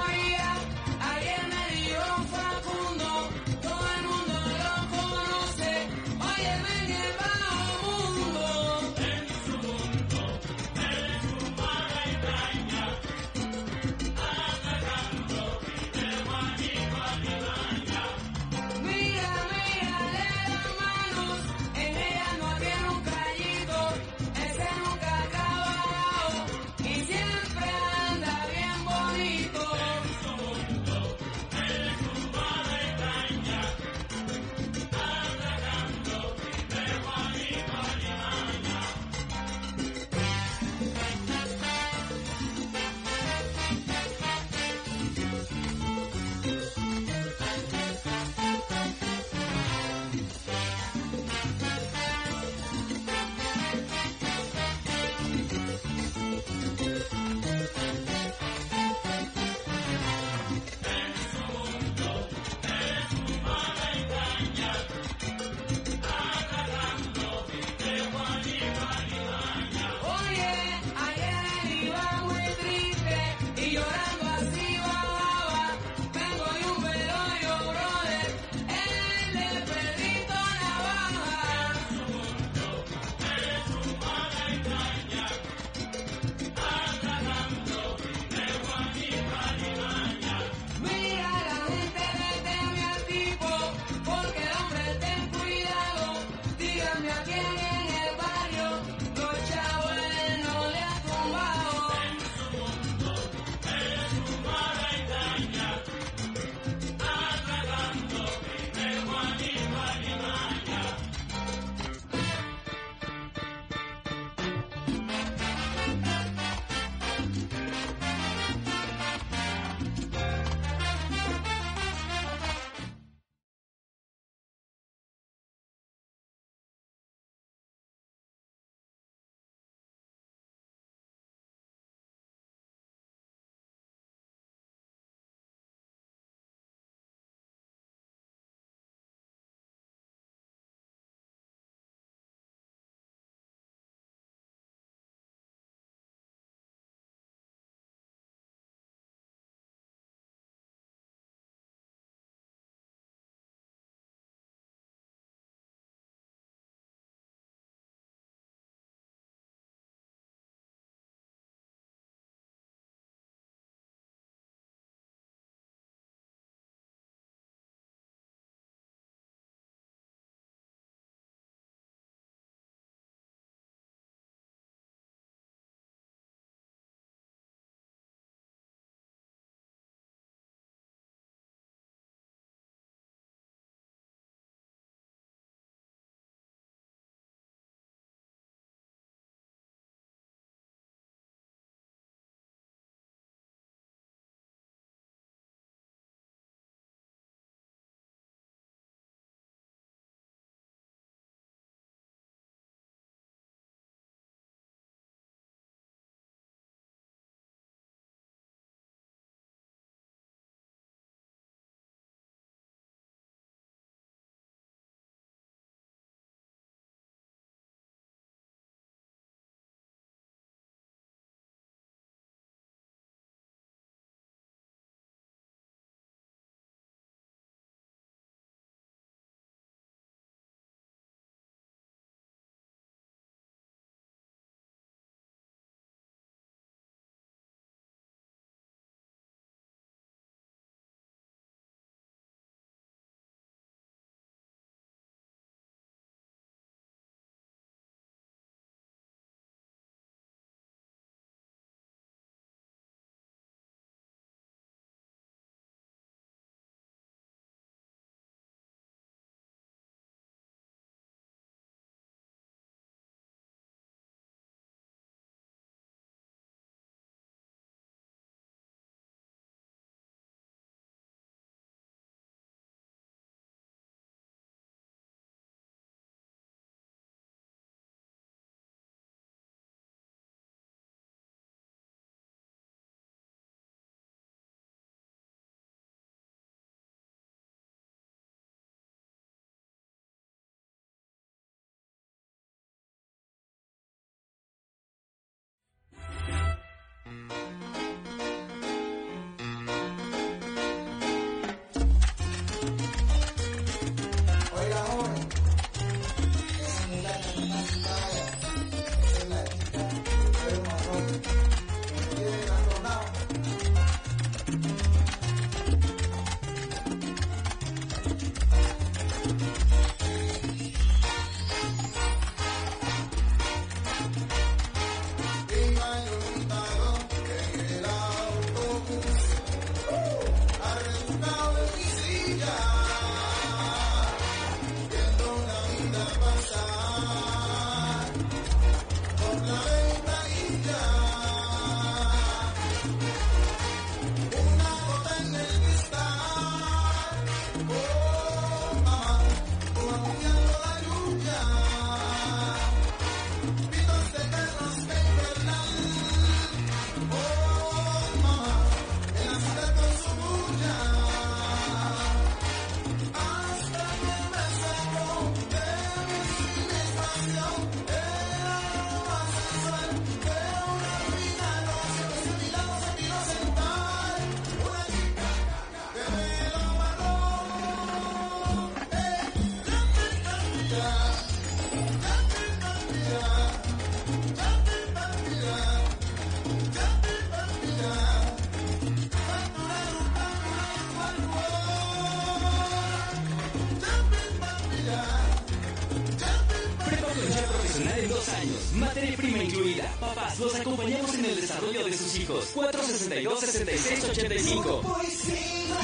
Speaker 14: 462-6685.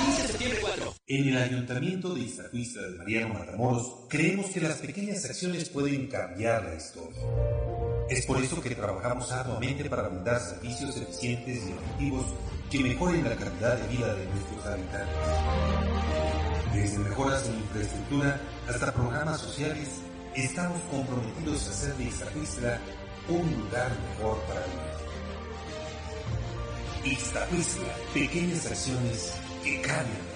Speaker 14: 15 de septiembre 4.
Speaker 4: En el Ayuntamiento de Iztacuista de Mariano Matamoros creemos que las pequeñas acciones pueden cambiar la historia. Es por eso que trabajamos arduamente para brindar servicios eficientes y efectivos que mejoren la calidad de vida de nuestros habitantes. Desde mejoras en infraestructura hasta programas sociales, estamos comprometidos a hacer de Iztacuistla un lugar mejor para vivir. Iztacuistla, pequeñas acciones que cambian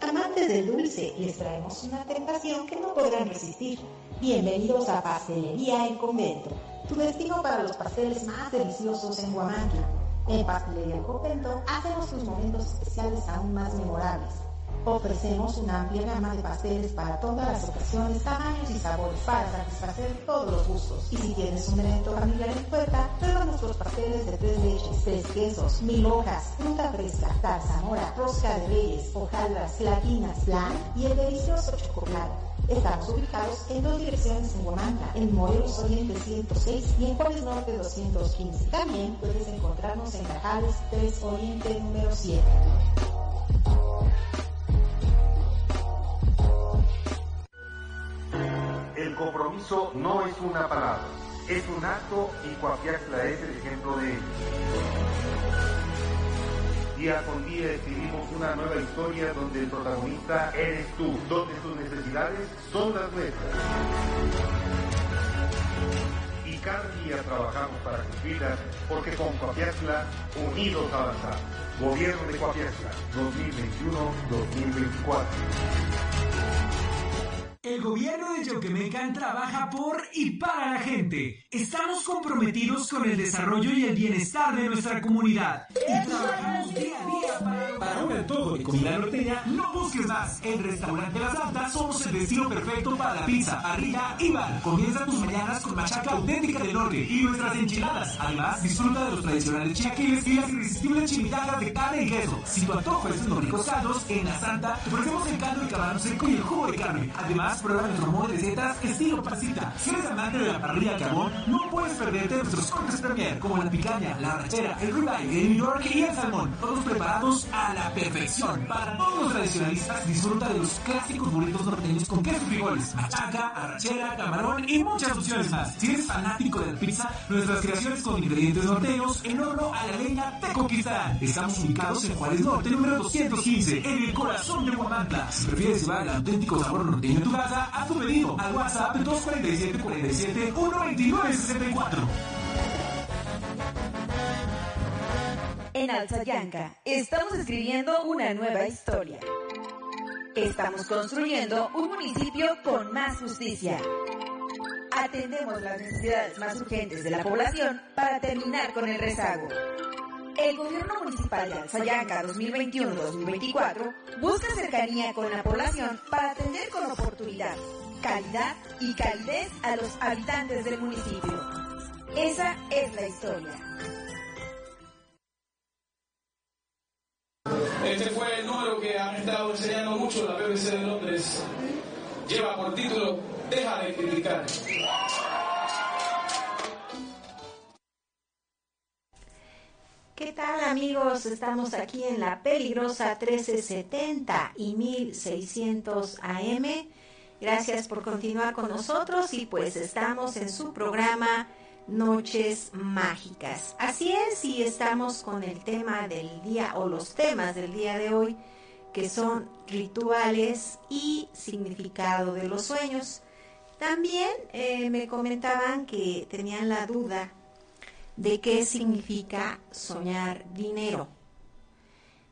Speaker 1: Amantes del dulce, les traemos una tentación que no podrán resistir. Bienvenidos a Pastelería en Convento, tu destino para los pasteles más deliciosos en Huamantla. En Pastelería en Convento hacemos tus momentos especiales aún más memorables. Ofrecemos una amplia gama de pasteles para todas las ocasiones, tamaños y sabores para satisfacer todos los gustos. Y si tienes un evento familiar en puerta, prueba nuestros pasteles de tres leches, tres quesos, mil hojas, fruta fresca, zarzamora, rosca de reyes, hojaldras, gelatinas, flan y el delicioso chocolate. Estamos ubicados en dos direcciones en Huamantla, en Morelos Oriente 106 y en Juárez Norte 215. También puedes encontrarnos en Cajales 3 Oriente número 7.
Speaker 15: El compromiso no es una palabra, es un acto y Coapiaxla es el ejemplo de ello. Día con día escribimos una nueva historia donde el protagonista eres tú, donde tus necesidades son las nuestras. Y cada día trabajamos para cumplirlas porque con Coapiaxla unidos avanzamos. Gobierno de Coapiaxla 2021-2024.
Speaker 3: El gobierno de Yoquemecan trabaja por y para la gente. Estamos comprometidos con el desarrollo y el bienestar de nuestra comunidad. Y trabajamos día a día para... Para un antojo de comida norteña, no busques más. En Restaurante La Santa somos el destino perfecto para la pizza, parrilla y bar. Comienza tus mañanas con machaca auténtica del norte y nuestras enchiladas. Además, disfruta de los tradicionales chiaquiles y las irresistibles chimichangas de carne y queso. Si tu antojo es unos ricos caldos, en La Santa te ofrecemos el caldo de camarón seco y el jugo de carne. Además, prueba nuestro modo de recetas estilo pasita. Si eres amante de la parrilla de carbón, no puedes perderte nuestros cortes premier como la picaña, la arrachera, el ribeye, el New York y el salmón. Todos preparados a la perfección. Para todos los tradicionalistas, disfruta de los clásicos burritos norteños con queso y frijoles, machaca, arrachera, camarón y muchas opciones más. Si eres fanático de la pizza, nuestras creaciones con ingredientes norteños en horno a la leña te conquistarán. Estamos ubicados en Juárez Norte, número 215, en el corazón de Huamantla. Si prefieres llevar el auténtico sabor norteño en haz tu pedido al WhatsApp 247 47 129 64.
Speaker 6: En Alzayanca estamos escribiendo una nueva historia. Estamos construyendo un municipio con más justicia. Atendemos las necesidades más urgentes de la población para terminar con el rezago. El gobierno municipal de Alzayanca 2021-2024 busca cercanía con la población para atender con oportunidad, calidad y calidez a los habitantes del municipio. Esa es la historia.
Speaker 16: Este fue el número que han estado enseñando mucho la BBC de Londres. Lleva por título Deja de criticar.
Speaker 1: Tal amigos? Estamos aquí en la peligrosa 1370 y 1600 AM. Gracias por continuar con nosotros y pues estamos en su programa Noches Mágicas. Así es, y estamos con el tema del día o los temas del día de hoy que son rituales y significado de los sueños. También eh, me comentaban que tenían la duda de qué significa soñar dinero.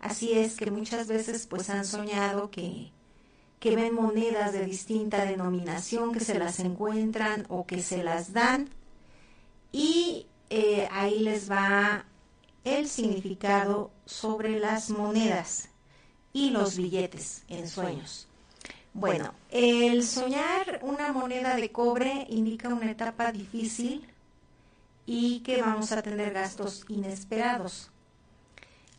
Speaker 1: Así es que muchas veces pues han soñado que, que ven monedas de distinta denominación, que se las encuentran o que se las dan y eh, ahí les va el significado sobre las monedas y los billetes en sueños. Bueno, el soñar una moneda de cobre indica una etapa difícil y que vamos a tener gastos inesperados.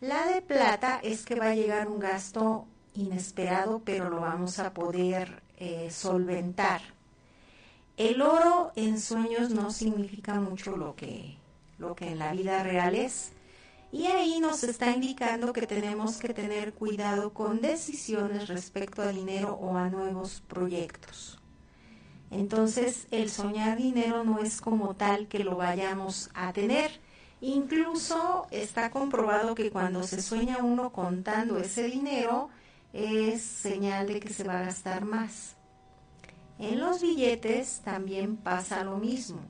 Speaker 1: La de plata es que va a llegar un gasto inesperado, pero lo vamos a poder eh, solventar. El oro en sueños no significa mucho lo que, lo que en la vida real es. Y ahí nos está indicando que tenemos que tener cuidado con decisiones respecto a dinero o a nuevos proyectos. Entonces, el soñar dinero no es como tal que lo vayamos a tener. Incluso está comprobado que cuando se sueña uno contando ese dinero es señal de que se va a gastar más. En los billetes también pasa lo mismo.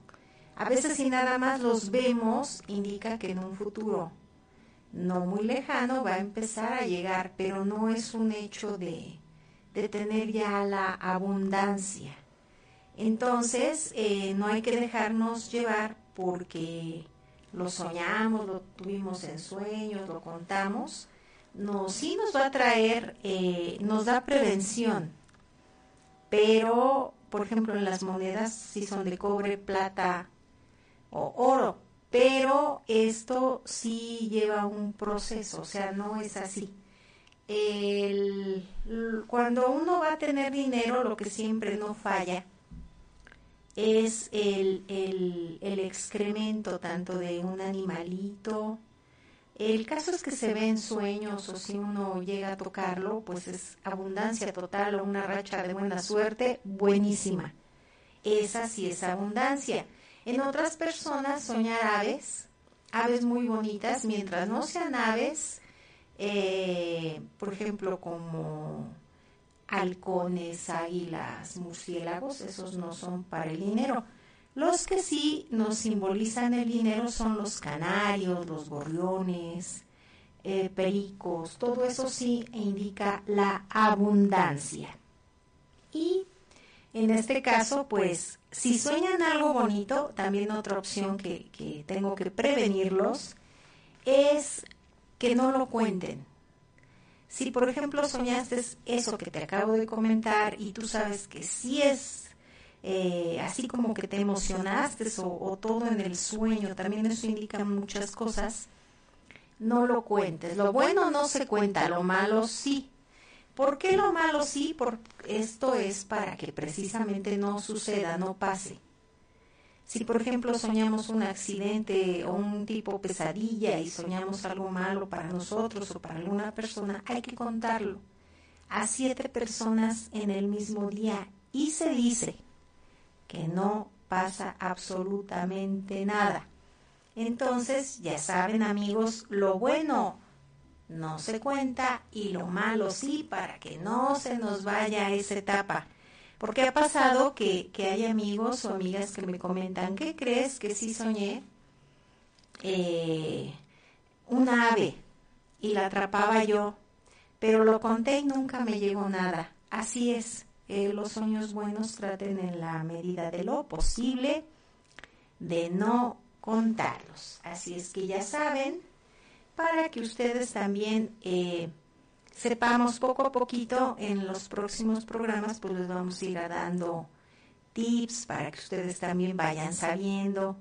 Speaker 1: A veces si nada más los vemos indica que en un futuro no muy lejano va a empezar a llegar, pero no es un hecho de, de tener ya la abundancia. Entonces, eh, no hay que dejarnos llevar porque lo soñamos, lo tuvimos en sueños, lo contamos. No, sí nos va a traer, eh, nos da prevención. Pero, por ejemplo, en las monedas, si son de cobre, plata o oro, pero esto sí lleva un proceso, o sea, no es así. Cuando uno va a tener dinero, lo que siempre no falla es el, el, excremento tanto de un animalito. El caso es que se ve en sueños o si uno llega a tocarlo, pues es abundancia total o una racha de buena suerte buenísima. Esa sí es abundancia. En otras personas soñar aves, aves muy bonitas, mientras no sean aves, eh, por ejemplo, como halcones, águilas, murciélagos, esos no son para el dinero. Los que sí nos simbolizan el dinero son los canarios, los gorriones, eh, pericos, todo eso sí indica la abundancia. Y en este caso, pues, si sueñan algo bonito, también otra opción que, que tengo que prevenirlos es que no lo cuenten si, por ejemplo, soñaste eso que te acabo de comentar y tú sabes que sí es eh, así como que te emocionaste o, o, todo en el sueño, también eso indica muchas cosas, no lo cuentes. Lo bueno no se cuenta, lo malo sí. ¿Por qué lo malo sí? Porque esto es para que precisamente no suceda, no pase. Si, por ejemplo, soñamos un accidente o un tipo pesadilla y soñamos algo malo para nosotros o para alguna persona, hay que contarlo a siete personas en el mismo día y se dice que no pasa absolutamente nada. Entonces, ya saben amigos, lo bueno no se cuenta y lo malo sí para que no se nos vaya esa etapa. Porque ha pasado que, que hay amigos o amigas que me comentan, ¿qué crees que sí soñé? Eh, un ave y la atrapaba yo, pero lo conté y nunca me llegó nada. Así es, eh, los sueños buenos traten en la medida de lo posible de no contarlos. Así es que ya saben, para que ustedes también eh, sepamos poco a poquito en los próximos programas, pues les vamos a ir dando tips para que ustedes también vayan sabiendo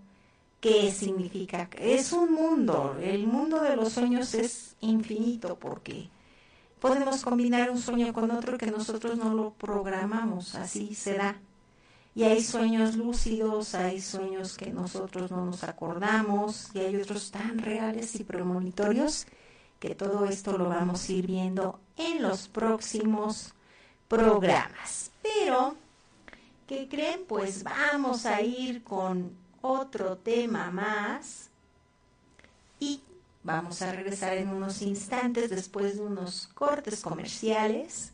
Speaker 1: qué significa. Es un mundo, el mundo de los sueños es infinito porque podemos combinar un sueño con otro que nosotros no lo programamos, así se da. Y hay sueños lúcidos, hay sueños que nosotros no nos acordamos y hay otros tan reales y premonitorios que todo esto lo vamos a ir viendo en los próximos programas. Pero, ¿qué creen? Pues vamos a ir con otro tema más y vamos a regresar en unos instantes después de unos cortes comerciales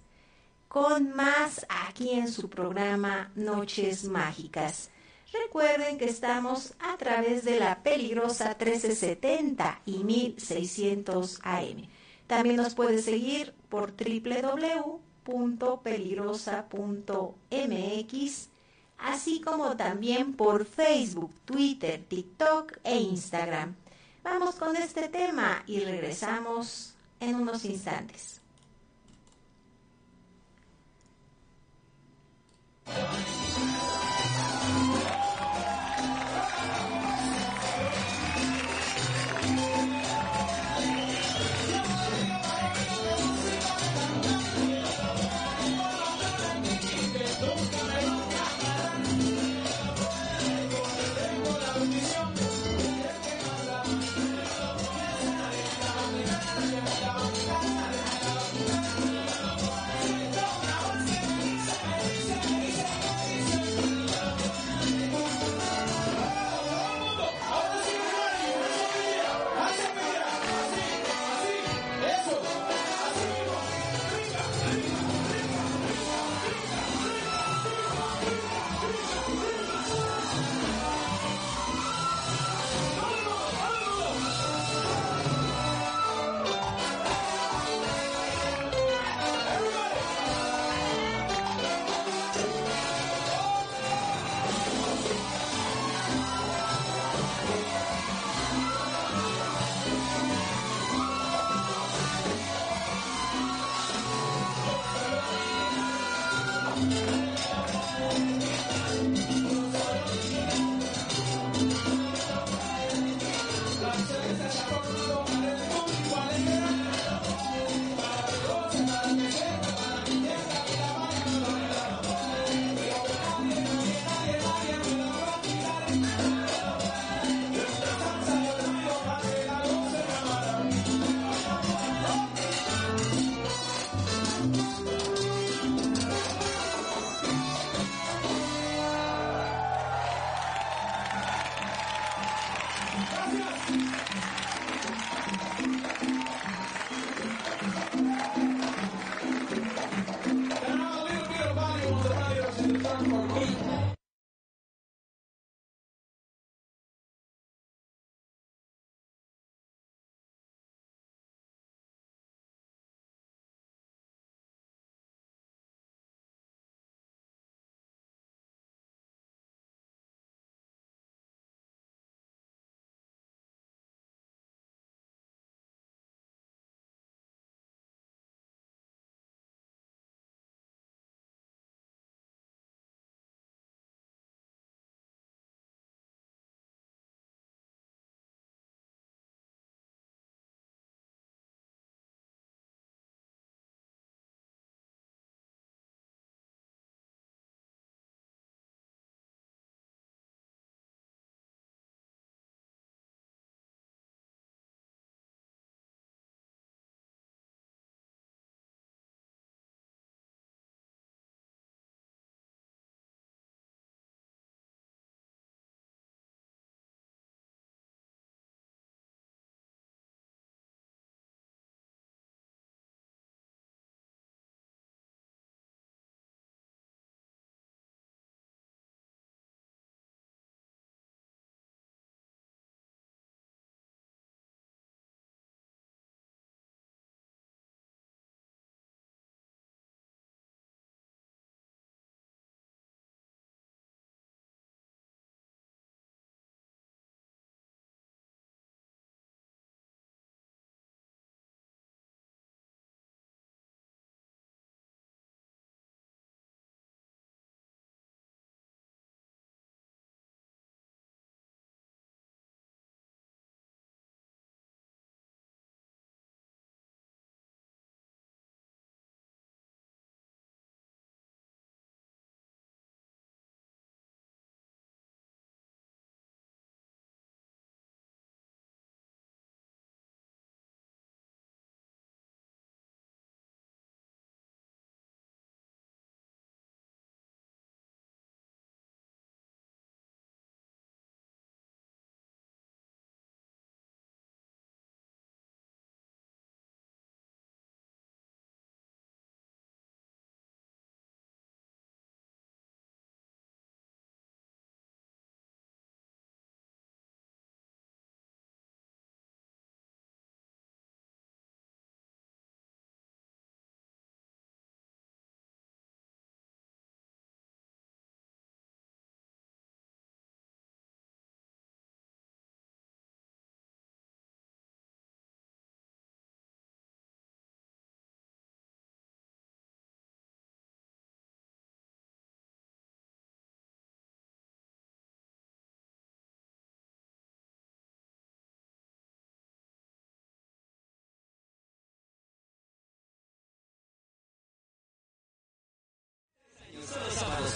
Speaker 1: con más aquí en su programa Noches Mágicas. Recuerden que estamos a través de la peligrosa 1370 y 1600 AM. También nos puede seguir por www.peligrosa.mx, así como también por Facebook, Twitter, TikTok e Instagram. Vamos con este tema y regresamos en unos instantes.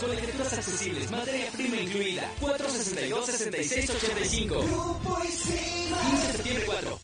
Speaker 14: Con lecturas accesibles, materia prima incluida. 462-6685. 15 de septiembre 4.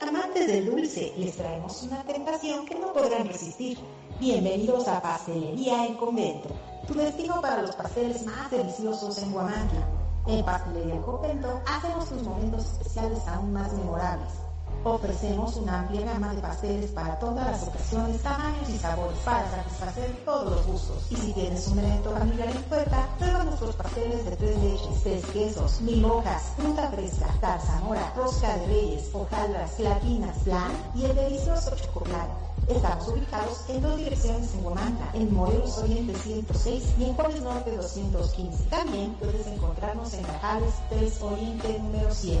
Speaker 1: Amantes del dulce, les traemos una tentación que no podrán resistir. Bienvenidos a Pastelería El Convento, tu destino para los pasteles más deliciosos en Guamantla. En Pastelería El Convento hacemos tus momentos especiales aún más memorables. Ofrecemos una amplia gama de pasteles para todas las ocasiones, tamaños y sabores para satisfacer todos los gustos. Y si tienes un evento familiar en puerta, prueba nuestros pasteles de tres leches, tres quesos, mil hojas, fruta fresca, zarzamora, rosca de reyes, hojaldras, gelatinas, flan y el delicioso chocolate. Estamos ubicados en dos direcciones en Guamanta, en Morelos Oriente 106 y en Juárez Norte 215. También puedes encontrarnos en Cajales 3 Oriente número 7.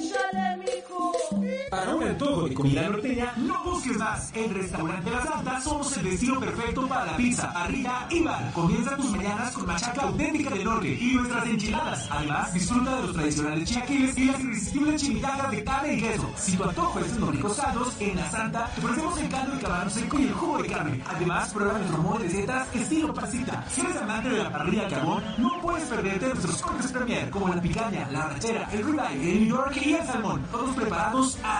Speaker 13: ¡Échale, mijo!
Speaker 3: Para un antojo de comida norteña, no busques más. En Restaurante Las Altas somos el destino perfecto para la pizza, parrilla y bar. Comienza tus mañanas con machaca auténtica del norte y nuestras enchiladas. Además, disfruta de los tradicionales chiaquiles y las irresistibles chimicacas de carne y queso. Si tu antojo es de unos ricos caldos, en La Santa te ofrecemos el caldo de camarón seco y el jugo de carne. Además, prueba nuestro modo de recetas estilo pasita. Si eres amante de la parrilla al carbón, no puedes perderte nuestros cortes premier como la picaña, la arrachera, el ribeye, el New York y el salmón. Todos preparados a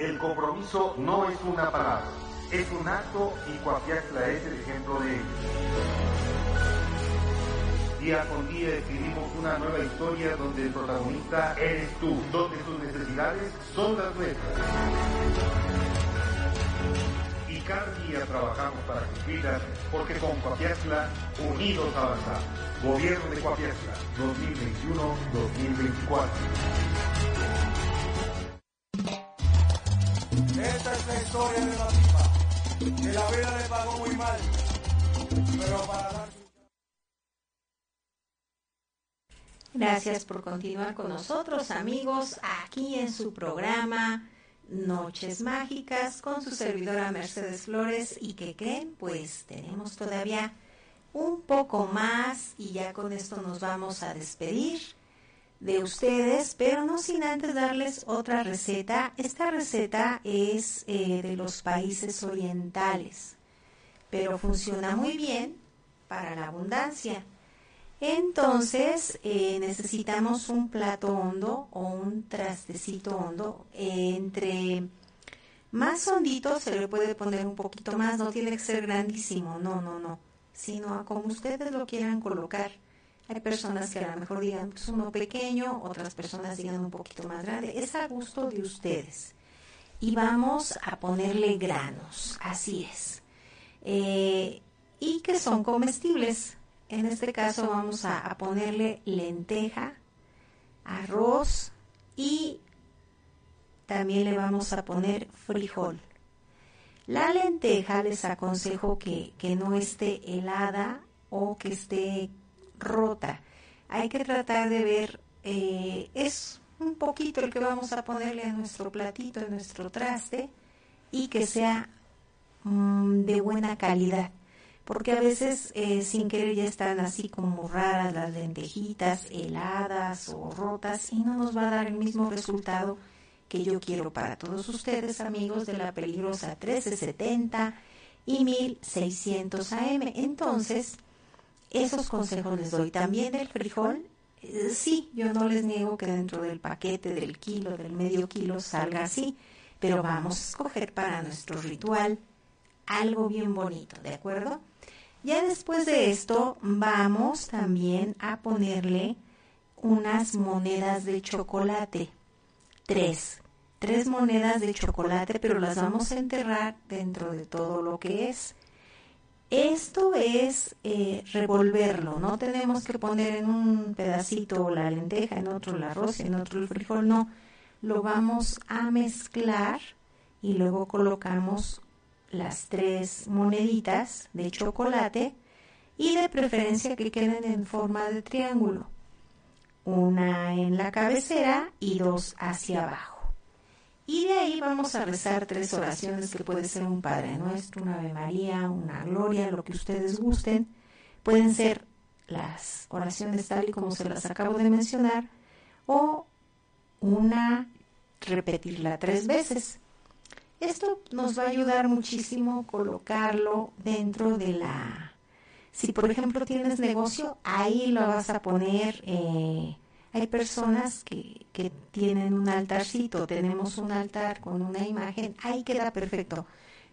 Speaker 15: El compromiso no es una palabra, es un acto y Coapiaxla es el ejemplo de ello. Día con día escribimos una nueva historia donde el protagonista eres tú, donde tus necesidades son las nuestras. Y cada día trabajamos para cumplirlas porque con Coapiaxla unidos avanzamos. Gobierno de Coapiaxla 2021-2024.
Speaker 2: Esta es la historia de la que la vida le pagó muy mal, pero para dar.
Speaker 1: Gracias por continuar con nosotros, amigos, aquí en su programa Noches Mágicas con su servidora Mercedes Flores. ¿Y que creen? Pues tenemos todavía un poco más y ya con esto nos vamos a despedir de ustedes, pero no sin antes darles otra receta. Esta receta es eh, de los países orientales, pero funciona muy bien para la abundancia. Entonces eh, necesitamos un plato hondo o un trastecito hondo. Entre más hondito se le puede poner un poquito más, no tiene que ser grandísimo, no, no, no, sino como ustedes lo quieran colocar. Hay personas que a lo mejor digan pues uno pequeño, otras personas digan un poquito más grande. Es a gusto de ustedes. Y vamos a ponerle granos, así es. Eh, y que son comestibles. En este caso vamos a, a ponerle lenteja, arroz y también le vamos a poner frijol. La lenteja les aconsejo que, que no esté helada o que esté rota. Hay que tratar de ver, eh, es un poquito el que vamos a ponerle a nuestro platito, a nuestro traste, y que sea mm, de buena calidad. Porque a veces eh, sin querer ya están así como raras las lentejitas, heladas o rotas, y no nos va a dar el mismo resultado que yo quiero para todos ustedes, amigos de la peligrosa 1370 y 1600 AM. Entonces, esos consejos les doy. También el frijol, eh, sí, yo no les niego que dentro del paquete del kilo, del medio kilo, salga así, pero vamos a escoger para nuestro ritual algo bien bonito, ¿de acuerdo? Ya después de esto vamos también a ponerle unas monedas de chocolate, tres, tres monedas de chocolate, pero las vamos a enterrar dentro de todo lo que es. Esto es eh, revolverlo, no tenemos que poner en un pedacito la lenteja, en otro el arroz, en otro el frijol, no. Lo vamos a mezclar y luego colocamos las tres moneditas de chocolate y de preferencia que queden en forma de triángulo. Una en la cabecera y dos hacia abajo. Y de ahí vamos a rezar tres oraciones que puede ser un Padre Nuestro, una Ave María, una Gloria, lo que ustedes gusten. Pueden ser las oraciones tal y como se las acabo de mencionar o una repetirla tres veces. Esto nos va a ayudar muchísimo colocarlo dentro de la... Si por ejemplo tienes negocio, ahí lo vas a poner... Eh, hay personas que, tienen un altarcito, tenemos un altar con una imagen, ahí queda perfecto.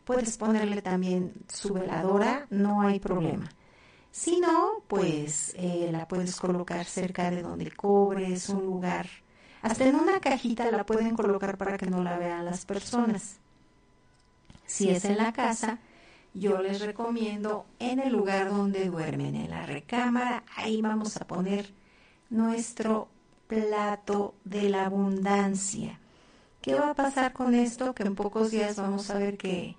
Speaker 1: Puedes ponerle también su veladora, no hay problema. Si no, pues eh, la puedes colocar cerca de donde cobres, un lugar. Hasta en una cajita la pueden colocar para que no la vean las personas. Si es en la casa, yo les recomiendo en el lugar donde duermen, en la recámara, ahí vamos a poner nuestro plato de la abundancia. ¿Qué va a pasar con esto? Que en pocos días vamos a ver que,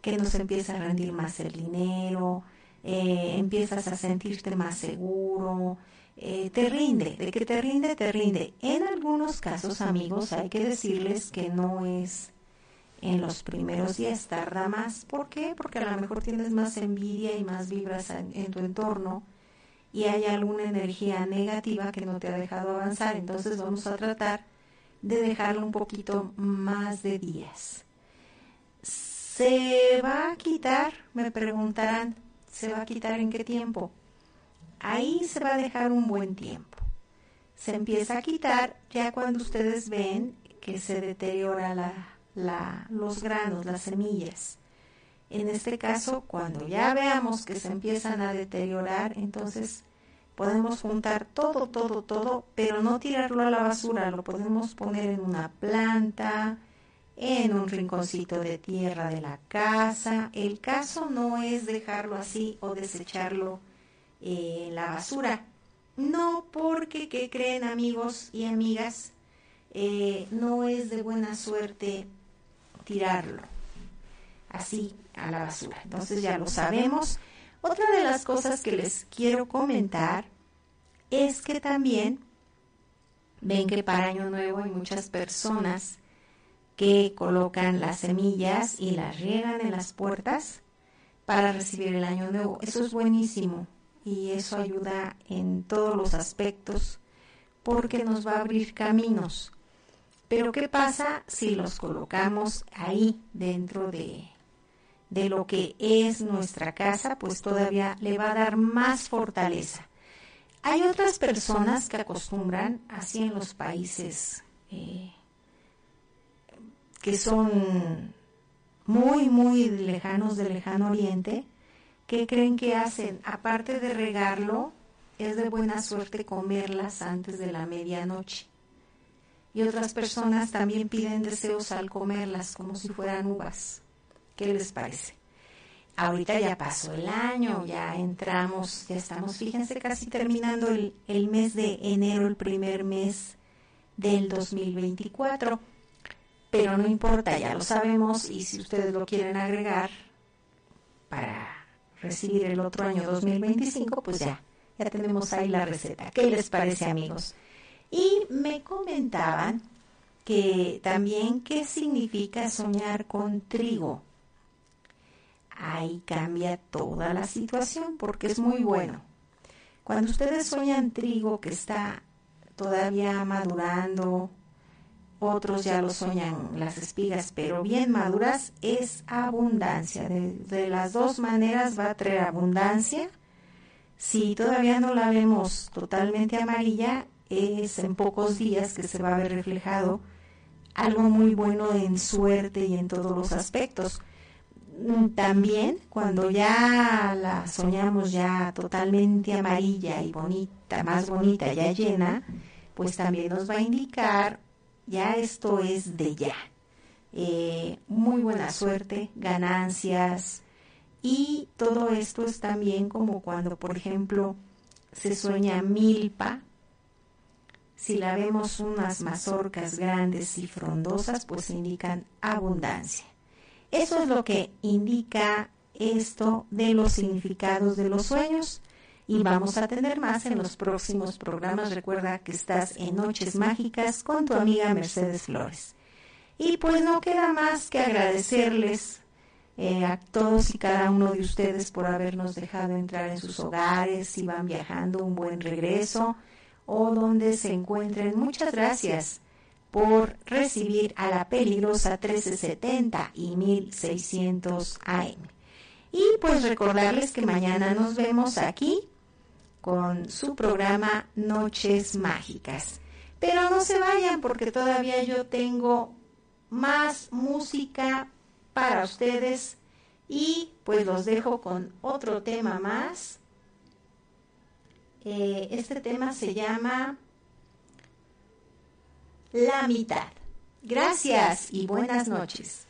Speaker 1: que nos empieza a rendir más el dinero, eh, empiezas a sentirte más seguro, eh, te rinde, de que te rinde, te rinde. En algunos casos, amigos, hay que decirles que no es en los primeros días, tarda más. ¿Por qué? Porque a lo mejor tienes más envidia y más vibras en, en tu entorno y hay alguna energía negativa que no te ha dejado avanzar. Entonces vamos a tratar de dejarlo un poquito más de días. ¿Se va a quitar? Me preguntarán. ¿Se va a quitar en qué tiempo? Ahí se va a dejar un buen tiempo. Se empieza a quitar ya cuando ustedes ven que se deteriora la, la, los granos, las semillas. En este caso, cuando ya veamos que se empiezan a deteriorar, entonces podemos juntar todo, todo, todo, pero no tirarlo a la basura, lo podemos poner en una planta, en un rinconcito de tierra de la casa. El caso no es dejarlo así o desecharlo en la basura. No porque, ¿qué creen amigos y amigas? Eh, no es de buena suerte tirarlo así a la basura. Entonces ya lo sabemos. Otra de las cosas que les quiero comentar es que también ven que para Año Nuevo hay muchas personas que colocan las semillas y las riegan en las puertas para recibir el Año Nuevo. Eso es buenísimo y eso ayuda en todos los aspectos porque nos va a abrir caminos. Pero ¿qué pasa si los colocamos ahí dentro de, de lo que es nuestra casa, pues todavía le va a dar más fortaleza. Hay otras personas que acostumbran, así en los países eh, que son muy, muy lejanos del lejano oriente, que creen que hacen, aparte de regarlo, es de buena suerte comerlas antes de la medianoche. Y otras personas también piden deseos al comerlas como si fueran uvas. ¿Qué les parece? Ahorita ya pasó el año, ya entramos, ya estamos, fíjense, casi terminando el, mes de enero, el primer mes del 2024. Pero no importa, ya lo sabemos y si ustedes lo quieren agregar para recibir el otro año 2025, pues ya, ya tenemos ahí la receta. ¿Qué les parece, amigos? Y me comentaban que también qué significa soñar con trigo ahí cambia toda la situación porque es muy bueno. Cuando ustedes sueñan trigo que está todavía madurando, otros ya lo sueñan las espigas, pero bien maduras, es abundancia. De, las dos maneras va a traer abundancia. Si todavía no la vemos totalmente amarilla, es en pocos días que se va a ver reflejado algo muy bueno en suerte y en todos los aspectos. También cuando ya la soñamos ya totalmente amarilla y bonita, más bonita, ya llena, pues también nos va a indicar ya esto es de ya. Eh, muy buena suerte, ganancias y todo esto es también como cuando, por ejemplo, se sueña milpa. Si la vemos unas mazorcas grandes y frondosas, pues indican abundancia. Eso es lo que indica esto de los significados de los sueños. Y vamos a tener más en los próximos programas. Recuerda que estás en Noches Mágicas con tu amiga Mercedes Flores. Y pues no queda más que agradecerles eh, a todos y cada uno de ustedes por habernos dejado entrar en sus hogares, si van viajando, un buen regreso o donde se encuentren. Muchas gracias por recibir a la peligrosa 1370 y 1600 AM. Y pues recordarles que mañana nos vemos aquí con su programa Noches Mágicas. Pero no se vayan porque todavía yo tengo más música para ustedes y pues los dejo con otro tema más. Eh, este tema se llama La mitad. Gracias y buenas noches.